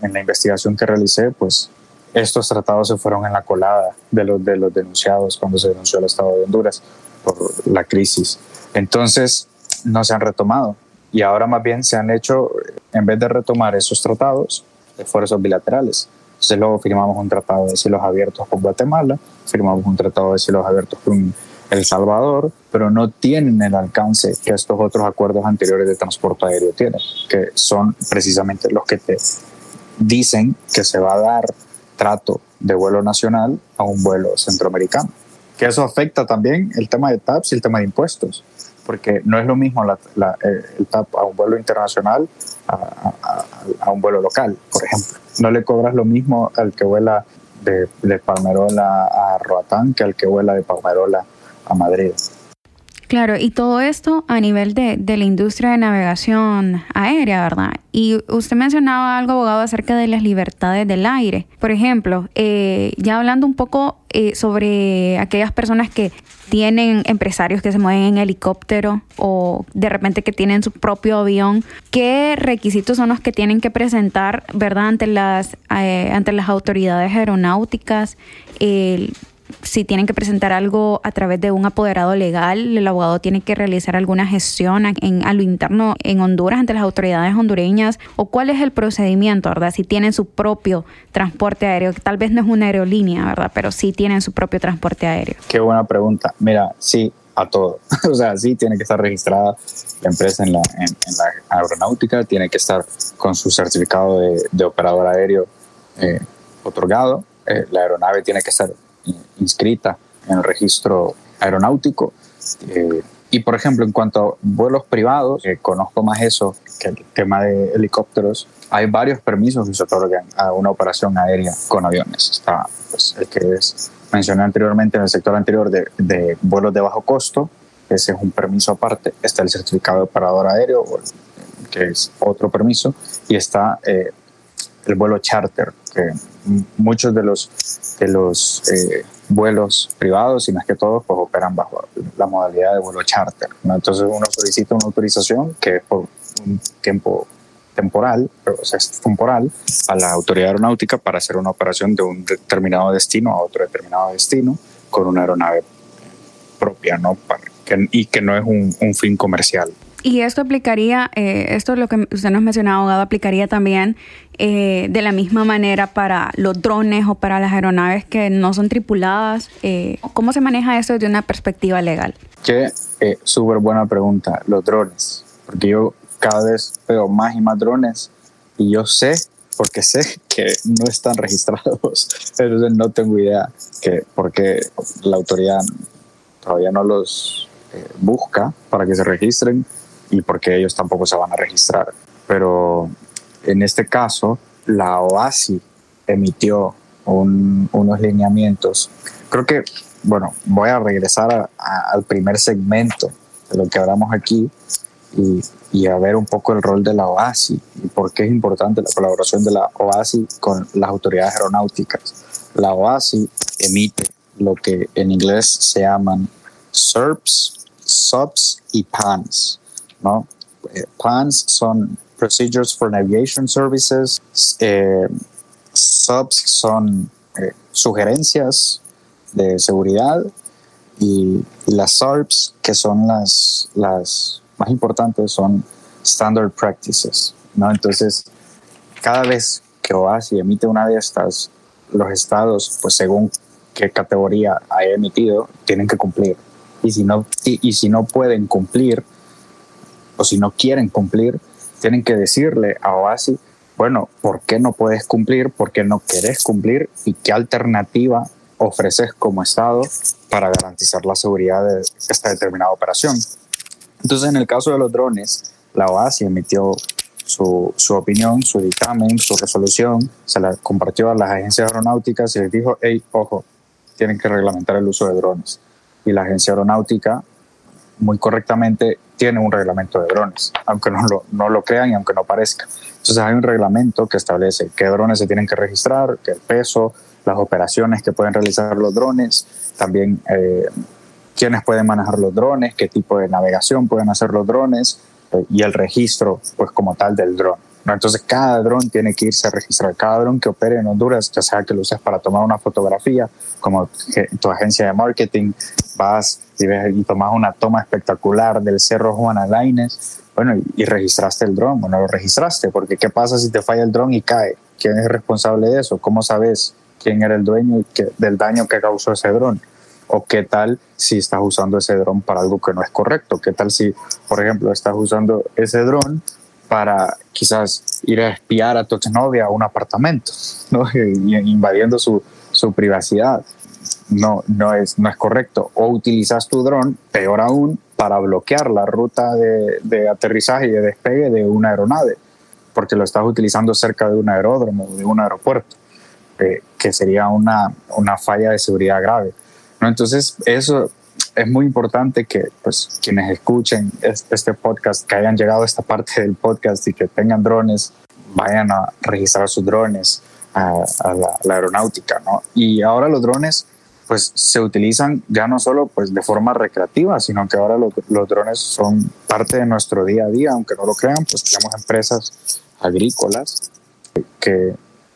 en la investigación que realicé, pues estos tratados se fueron en la colada de los, de los denunciados cuando se denunció el Estado de Honduras por la crisis. Entonces, no se han retomado y ahora más bien se han hecho, en vez de retomar esos tratados, esfuerzos bilaterales. Entonces luego firmamos un tratado de cielos abiertos con Guatemala, firmamos un tratado de cielos abiertos con El Salvador, pero no tienen el alcance que estos otros acuerdos anteriores de transporte aéreo tienen, que son precisamente los que te dicen que se va a dar trato de vuelo nacional a un vuelo centroamericano. Que eso afecta también el tema de TAPS y el tema de impuestos, porque no es lo mismo la, eh, el TAP a un vuelo internacional a, un vuelo local, por ejemplo. No le cobras lo mismo al que vuela de, de Palmerola a Roatán que al que vuela de Palmerola a Madrid. Claro, y todo esto a nivel de, de, la industria de navegación aérea, ¿verdad? Y usted mencionaba algo, abogado, acerca de las libertades del aire. Por ejemplo, eh, ya hablando un poco eh, sobre aquellas personas que tienen empresarios que se mueven en helicóptero o de repente que tienen su propio avión, ¿qué requisitos son los que tienen que presentar, ¿verdad? Ante las, eh, ante las autoridades aeronáuticas si tienen que presentar algo a través de un apoderado legal, el abogado tiene que realizar alguna gestión en, a lo interno en Honduras ante las autoridades hondureñas o cuál es el procedimiento, ¿verdad? Si tienen su propio transporte aéreo, que tal vez no es una aerolínea, ¿verdad? Pero sí tienen su propio transporte aéreo. Qué buena pregunta. Mira, sí, a todo. (laughs) o sea, sí tiene que estar registrada la empresa en la, en, la aeronáutica, tiene que estar con su certificado de, de operador aéreo eh, otorgado, eh, la aeronave tiene que estar inscrita en el registro aeronáutico. Eh, y por ejemplo, en cuanto a vuelos privados, conozco más eso que el tema de helicópteros, hay varios permisos que se otorgan a una operación aérea con aviones. Está pues, el que es, mencioné anteriormente en el sector anterior de, de, vuelos de bajo costo, ese es un permiso aparte. Está el certificado de operador aéreo, que es otro permiso, y está eh, el vuelo charter, que muchos de los, de los eh, vuelos privados, y más que todos, pues operan bajo la modalidad de vuelo charter. Entonces uno solicita una autorización que es por un tiempo temporal, o sea, es temporal, a la autoridad aeronáutica para hacer una operación de un determinado destino a otro determinado destino con una aeronave propia, ¿no? Para que, y que no es un, un fin comercial. Y esto aplicaría, eh, esto es lo que usted nos mencionaba, abogado, aplicaría también eh, de la misma manera para los drones o para las aeronaves que no son tripuladas. Eh, ¿Cómo se maneja eso desde una perspectiva legal? Qué súper buena pregunta, los drones. Porque yo cada vez veo más y más drones y yo sé, porque sé que no están registrados, (laughs) entonces no tengo idea que porque la autoridad todavía no los busca para que se registren y porque ellos tampoco se van a registrar. Pero en este caso, la OASI emitió unos lineamientos. Creo que, bueno, voy a regresar al primer segmento de lo que hablamos aquí y, y, a ver un poco el rol de la OASI y por qué es importante la colaboración de la OASI con las autoridades aeronáuticas. La OASI emite lo que en inglés se llaman SERPs, SUBs y PANs. ¿No? Eh, plans son Procedures for Navigation Services, eh, subs son eh, sugerencias de seguridad y las SARPs, que son las, las más importantes, son Standard Practices. ¿no? Entonces, cada vez que OASI emite una de estas, los estados, pues según qué categoría haya emitido, tienen que cumplir. Y si no, y, y si no pueden cumplir, o si no quieren cumplir, tienen que decirle a OASI, bueno, ¿por qué no puedes cumplir? ¿Por qué no querés cumplir? ¿Y qué alternativa ofreces como Estado para garantizar la seguridad de esta determinada operación? Entonces, en el caso de los drones, la OASI emitió su, su, opinión, su dictamen, su resolución, se la compartió a las agencias aeronáuticas y les dijo, hey, ojo, tienen que reglamentar el uso de drones. Y la agencia aeronáutica, muy correctamente, tiene un reglamento de drones, aunque no lo, no lo crean y aunque no parezca. Entonces hay un reglamento que establece qué drones se tienen que registrar, qué peso, las operaciones que pueden realizar los drones, también eh, quiénes pueden manejar los drones, qué tipo de navegación pueden hacer los drones eh, y el registro, pues como tal, del dron. Entonces cada dron tiene que irse a registrar, cada dron que opere en Honduras, ya sea que lo uses para tomar una fotografía, como tu agencia de marketing, vas y tomas una toma espectacular del Cerro Juan Alaines, bueno, y, registraste el dron, bueno, lo registraste, porque ¿qué pasa si te falla el dron y cae? ¿Quién es responsable de eso? ¿Cómo sabes quién era el dueño del daño que causó ese dron? ¿O qué tal si estás usando ese dron para algo que no es correcto? ¿Qué tal si, por ejemplo, estás usando ese dron para quizás ir a espiar a tu exnovia a un apartamento, ¿no? (laughs) invadiendo su, su privacidad? no, no, es, no es correcto. O utilizas tu dron, peor aún, para bloquear la ruta de, aterrizaje y de despegue de una aeronave, porque lo estás utilizando cerca de un aeródromo o de un aeropuerto, eh, que sería una, una, falla de seguridad grave. ¿no? Entonces, eso es muy importante que pues, quienes escuchen este podcast, que hayan llegado a esta parte del podcast y que tengan drones, vayan a registrar sus drones a, la, aeronáutica. Y ahora los drones pues se utilizan ya no solo pues de forma recreativa, sino que ahora los, drones son parte de nuestro día a día, aunque no lo crean, pues tenemos empresas agrícolas que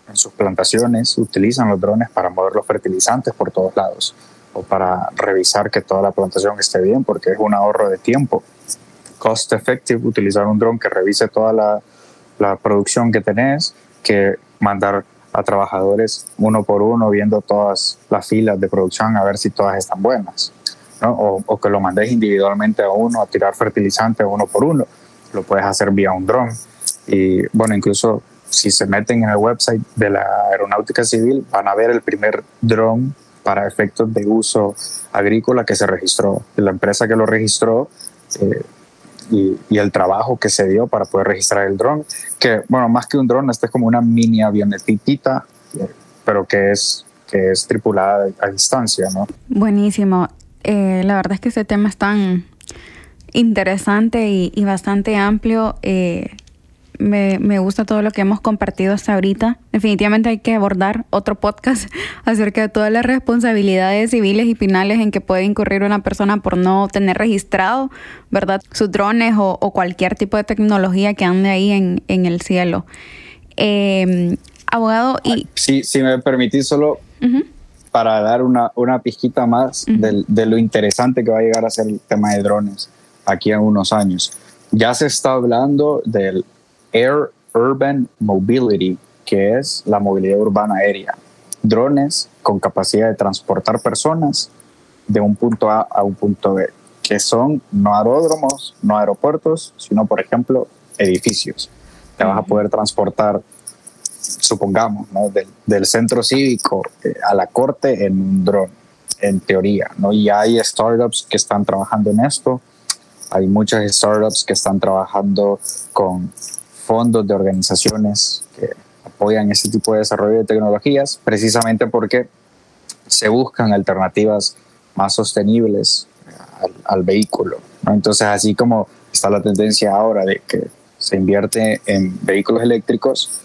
en sus plantaciones utilizan los drones para mover los fertilizantes por todos lados o para revisar que toda la plantación esté bien, porque es un ahorro de tiempo. Cost effective utilizar un dron que revise toda la, la producción que tenés que mandar a trabajadores uno por uno viendo todas las filas de producción a ver si todas están buenas. o, o, que lo mandes individualmente a uno a tirar fertilizante uno por uno. Lo puedes hacer vía un dron. Y bueno, incluso si se meten en el website de la Aeronáutica Civil, van a ver el primer dron para efectos de uso agrícola que se registró. La empresa que lo registró eh, y, el trabajo que se dio para poder registrar el dron, que bueno, más que un dron, este es como una mini avionetita, pero que es, que es tripulada a distancia, ¿no? Buenísimo. Eh, la verdad es que este tema es tan interesante y, y bastante amplio. Eh, me, me, gusta todo lo que hemos compartido hasta ahorita. Definitivamente hay que abordar otro podcast (laughs) acerca de todas las responsabilidades civiles y penales en que puede incurrir una persona por no tener registrado, ¿verdad? Sus drones o, o cualquier tipo de tecnología que ande ahí en, en el cielo. Eh, abogado, y... Sí, si me permitís solo uh -huh. para dar una, una pizquita más uh -huh. de, de lo interesante que va a llegar a ser el tema de drones aquí en unos años. Ya se está hablando del Air Urban Mobility, que es la movilidad urbana aérea. Drones con capacidad de transportar personas de un punto A a un punto B, que son no aeródromos, no aeropuertos, sino, por ejemplo, edificios. Te vas a poder transportar, supongamos, ¿no? del, del, centro cívico eh, a la corte en un dron, en teoría. ¿no? Y hay startups que están trabajando en esto. Hay muchas startups que están trabajando con fondos de organizaciones que apoyan ese tipo de desarrollo de tecnologías, precisamente porque se buscan alternativas más sostenibles al, vehículo. Entonces, así como está la tendencia ahora de que se invierte en vehículos eléctricos,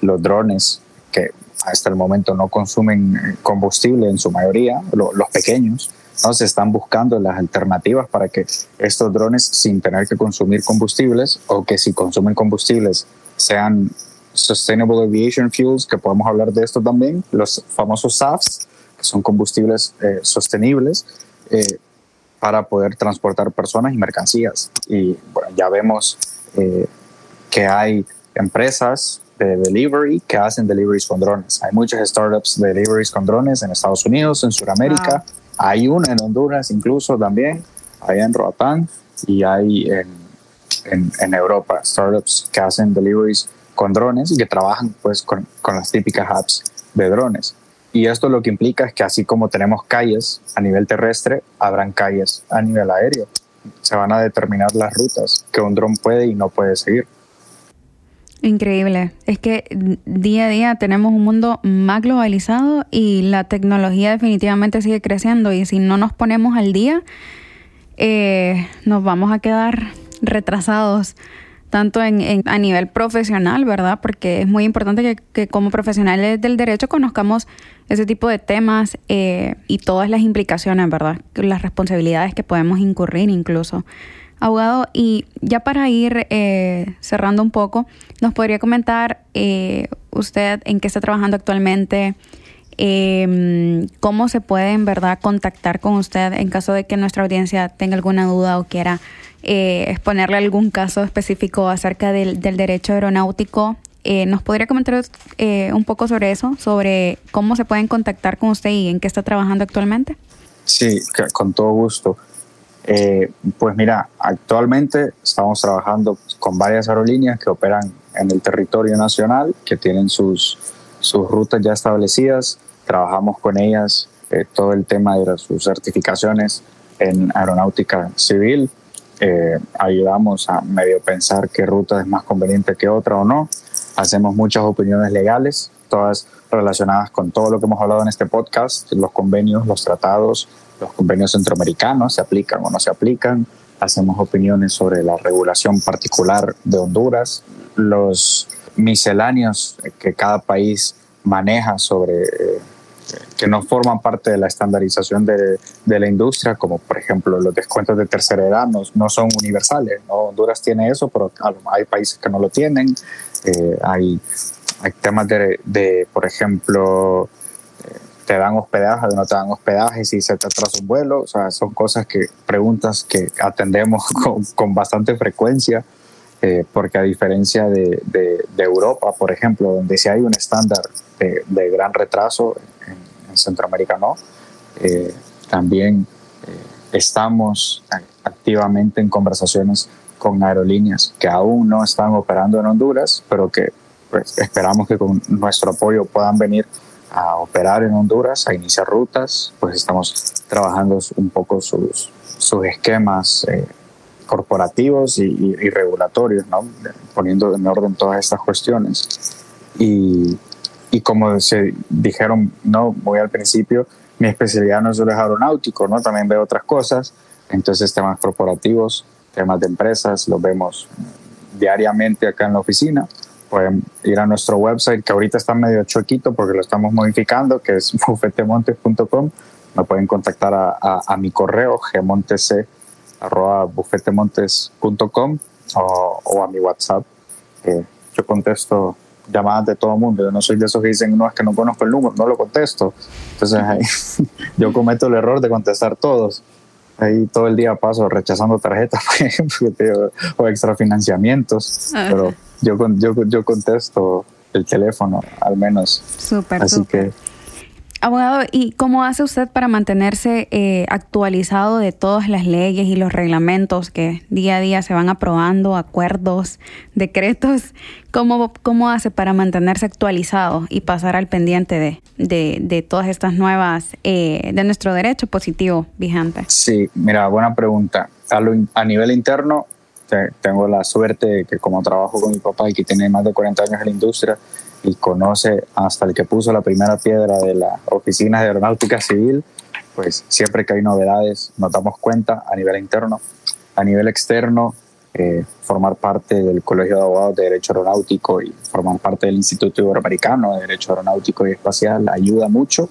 los drones, que hasta el momento no consumen combustible en su mayoría, lo, los pequeños, ¿no? se están buscando las alternativas para que estos drones, sin tener que consumir combustibles, o que si consumen combustibles sean Sustainable Aviation Fuels, que podemos hablar de esto también, los famosos SAFs, que son combustibles eh, sostenibles, eh, para poder transportar personas y mercancías. Y bueno, ya vemos eh, que hay empresas de delivery que hacen deliveries con drones. Hay muchas startups de deliveries con drones en Estados Unidos, en Sudamérica. Hay una en Honduras incluso también, hay en Roatán y hay en, en, en, Europa startups que hacen deliveries con drones y que trabajan pues con, con las típicas apps de drones. Y esto lo que implica es que así como tenemos calles a nivel terrestre, habrán calles a nivel aéreo. Se van a determinar las rutas que un dron puede y no puede seguir. Increíble. Es que día a día tenemos un mundo más globalizado y la tecnología definitivamente sigue creciendo y si no nos ponemos al día, eh, nos vamos a quedar retrasados tanto en, en, a nivel profesional, ¿verdad? Porque es muy importante que, como profesionales del derecho conozcamos ese tipo de temas eh, y todas las implicaciones, ¿verdad? Las responsabilidades que podemos incurrir incluso. Abogado, y ya para ir eh, cerrando un poco, ¿nos podría comentar eh, usted en qué está trabajando actualmente? Eh, ¿Cómo se puede en verdad contactar con usted en caso de que nuestra audiencia tenga alguna duda o quiera eh, exponerle algún caso específico acerca del, del derecho aeronáutico? Eh, ¿Nos podría comentar un poco sobre eso, sobre cómo se pueden contactar con usted y en qué está trabajando actualmente? Sí, con todo gusto. Eh, pues mira, actualmente estamos trabajando con varias aerolíneas que operan en el territorio nacional, que tienen sus, sus rutas ya establecidas. Trabajamos con ellas eh, todo el tema de sus certificaciones en aeronáutica civil. Eh, ayudamos a medio pensar qué ruta es más conveniente que otra o no. Hacemos muchas opiniones legales, todas relacionadas con todo lo que hemos hablado en este podcast, los convenios, los tratados, los convenios centroamericanos se aplican o no se aplican, hacemos opiniones sobre la regulación particular de Honduras, los misceláneos que cada país maneja sobre eh, que no forman parte de la estandarización de, de, la industria, como por ejemplo los descuentos de tercera edad, no, no son universales. ¿no? Honduras tiene eso, pero hay países que no lo tienen. Eh, hay, hay temas de, de por ejemplo, te dan hospedaje no te dan hospedaje, si se te atrasa un vuelo, o sea, son cosas que, preguntas que atendemos (laughs) con, con bastante frecuencia, eh, porque a diferencia de, de, Europa, por ejemplo, donde si hay un estándar de, gran retraso, en, en, Centroamérica no, eh, también eh, estamos activamente en conversaciones con aerolíneas que aún no están operando en Honduras, pero que pues, esperamos que con nuestro apoyo puedan venir a operar en Honduras, a iniciar rutas, pues estamos trabajando un poco sus, sus esquemas eh, corporativos y, regulatorios, ¿no? poniendo en orden todas estas cuestiones. Y, y, como se dijeron no muy al principio, mi especialidad no solo es aeronáutico, ¿no? también veo otras cosas, entonces temas corporativos, temas de empresas, los vemos diariamente acá en la oficina. Pueden ir a nuestro website, que ahorita está medio choquito porque lo estamos modificando, que es (laughs) bufetemontes.com. Me pueden contactar a, a, mi correo, gmontec.bufetemontes.com o, o a mi WhatsApp. que yo contesto llamadas de todo el mundo. Yo no soy de esos que dicen, no, es que no conozco el número, no lo contesto. Entonces ahí, (laughs) yo cometo el error de contestar todos ahí todo el día paso rechazando tarjetas, (laughs) por ejemplo, o extrafinanciamientos, pero yo, yo, yo contesto el teléfono al menos. Súper, Así que Abogado, ¿y cómo hace usted para mantenerse eh, actualizado de todas las leyes y los reglamentos que día a día se van aprobando, acuerdos, decretos? ¿Cómo, cómo hace para mantenerse actualizado y pasar al pendiente de, de, todas estas nuevas, eh, de nuestro derecho positivo vigente? Sí, mira, buena pregunta. A, a nivel interno, tengo la suerte de que como trabajo con mi papá y que tiene más de 40 años en la industria, y conoce hasta el que puso la primera piedra de la oficina de aeronáutica civil, pues siempre que hay novedades nos damos cuenta a nivel interno. A nivel externo, eh, formar parte del Colegio de Abogados de Derecho Aeronáutico y formar parte del Instituto Iberoamericano de Derecho Aeronáutico y Espacial ayuda mucho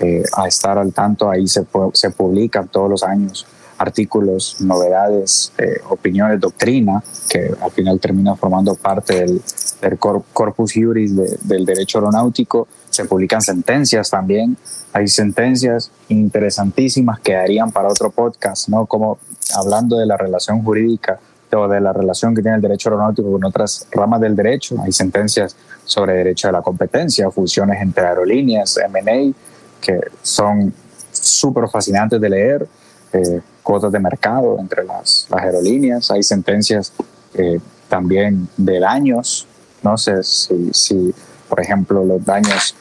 eh, a estar al tanto. Ahí se, se publican todos los años artículos, novedades, eh, opiniones, doctrina, que al final termina formando parte del, corpus juris del derecho aeronáutico. Se publican sentencias también. Hay sentencias interesantísimas que darían para otro podcast, ¿no? Como hablando de la relación jurídica o de la relación que tiene el derecho aeronáutico con otras ramas del derecho. Hay sentencias sobre derecho a la competencia, fusiones entre aerolíneas, M&A, que son súper fascinantes de leer. Eh, cuotas de mercado entre las, las aerolíneas, hay sentencias eh, también de daños, no sé si, si, por ejemplo, los daños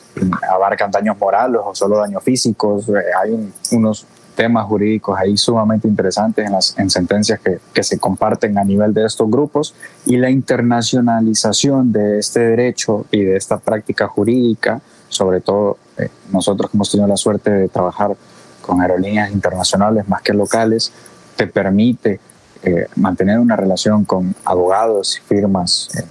abarcan daños morales o solo daños físicos, eh, hay unos temas jurídicos ahí sumamente interesantes en las en sentencias que, que, se comparten a nivel de estos grupos. Y la internacionalización de este derecho y de esta práctica jurídica, sobre todo eh, nosotros que hemos tenido la suerte de trabajar con aerolíneas internacionales más que locales, te permite eh, mantener una relación con abogados y firmas en,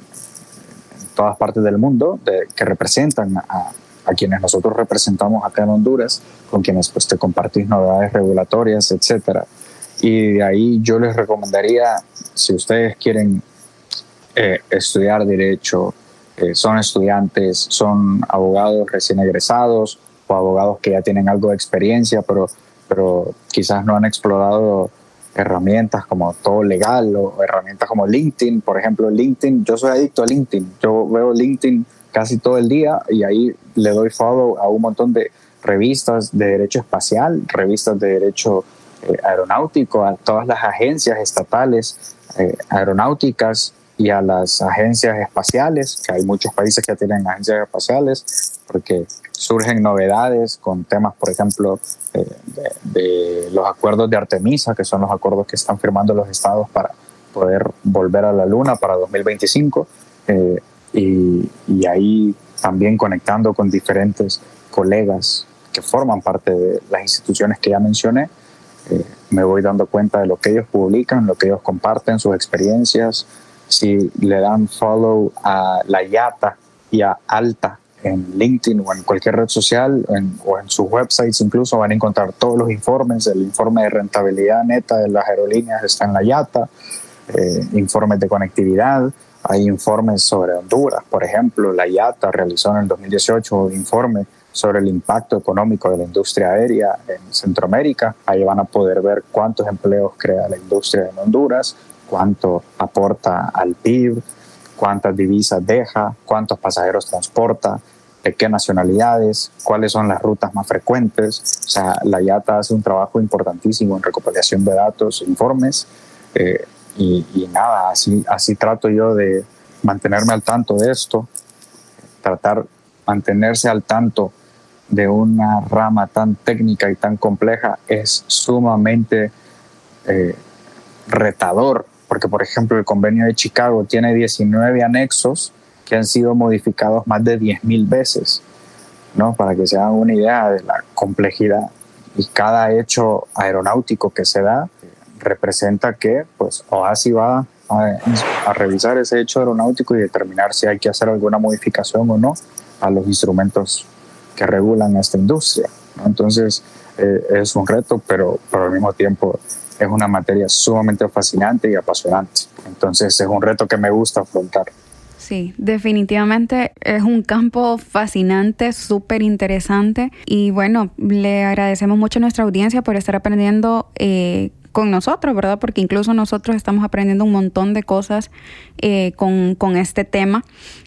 todas partes del mundo que representan a, quienes nosotros representamos acá en Honduras, con quienes pues, te compartís novedades regulatorias, etc. Y de ahí yo les recomendaría, si ustedes quieren eh, estudiar derecho, eh, son estudiantes, son abogados recién egresados o abogados que ya tienen algo de experiencia, pero, pero quizás no han explorado herramientas como todo legal o herramientas como LinkedIn, por ejemplo, LinkedIn, yo soy adicto a LinkedIn, yo veo LinkedIn casi todo el día y ahí le doy follow a un montón de revistas de derecho espacial, revistas de derecho eh, aeronáutico, a todas las agencias estatales eh, aeronáuticas y a las agencias espaciales, que hay muchos países que tienen agencias espaciales, porque surgen novedades con temas, por ejemplo, de, los acuerdos de Artemisa, que son los acuerdos que están firmando los estados para poder volver a la Luna para 2025, eh, y, y ahí también conectando con diferentes colegas que forman parte de las instituciones que ya mencioné, eh, me voy dando cuenta de lo que ellos publican, lo que ellos comparten, sus experiencias. Si le dan follow a la YATA y a Alta, en LinkedIn o en cualquier red social o en sus websites incluso van a encontrar todos los informes. El informe de rentabilidad neta de las aerolíneas está en la YATA, eh, informes de conectividad, hay informes sobre Honduras, por ejemplo, la IATA realizó en el 2018 un informe sobre el impacto económico de la industria aérea en Centroamérica. Ahí van a poder ver cuántos empleos crea la industria en Honduras, cuánto aporta al PIB, cuántas divisas deja, cuántos pasajeros transporta, de qué nacionalidades, cuáles son las rutas más frecuentes. O sea, la IATA hace un trabajo importantísimo en recopilación de datos, informes, eh, y, y, nada, así, así trato yo de mantenerme al tanto de esto, tratar mantenerse al tanto de una rama tan técnica y tan compleja es sumamente eh, retador, porque por ejemplo el convenio de Chicago tiene 19 anexos que han sido modificados más de 10.000 veces, ¿no? para que se hagan una idea de la complejidad. Y cada hecho aeronáutico que se da representa que pues OASI va a, a revisar ese hecho aeronáutico y determinar si hay que hacer alguna modificación o no a los instrumentos que regulan esta industria. ¿no? Entonces, eh, es un reto, pero, pero al mismo tiempo es una materia sumamente fascinante y apasionante. Entonces, es un reto que me gusta afrontar. Sí, definitivamente es un campo fascinante, súper interesante y bueno, le agradecemos mucho a nuestra audiencia por estar aprendiendo eh, con nosotros, ¿verdad? Porque incluso nosotros estamos aprendiendo un montón de cosas eh, con, con, este tema,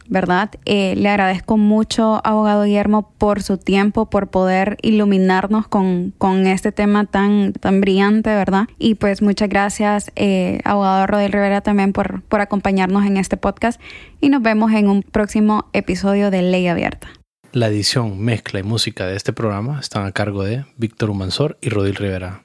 ¿verdad? Eh, le agradezco mucho, abogado Guillermo, por su tiempo, por poder iluminarnos con, con este tema tan, tan brillante, ¿verdad? Y pues muchas gracias, eh, abogado Rodel Rivera, también por, por acompañarnos en este podcast y nos vemos en un próximo episodio de Ley Abierta. La edición, mezcla y música de este programa están a cargo de Víctor Humansor y Rodil Rivera.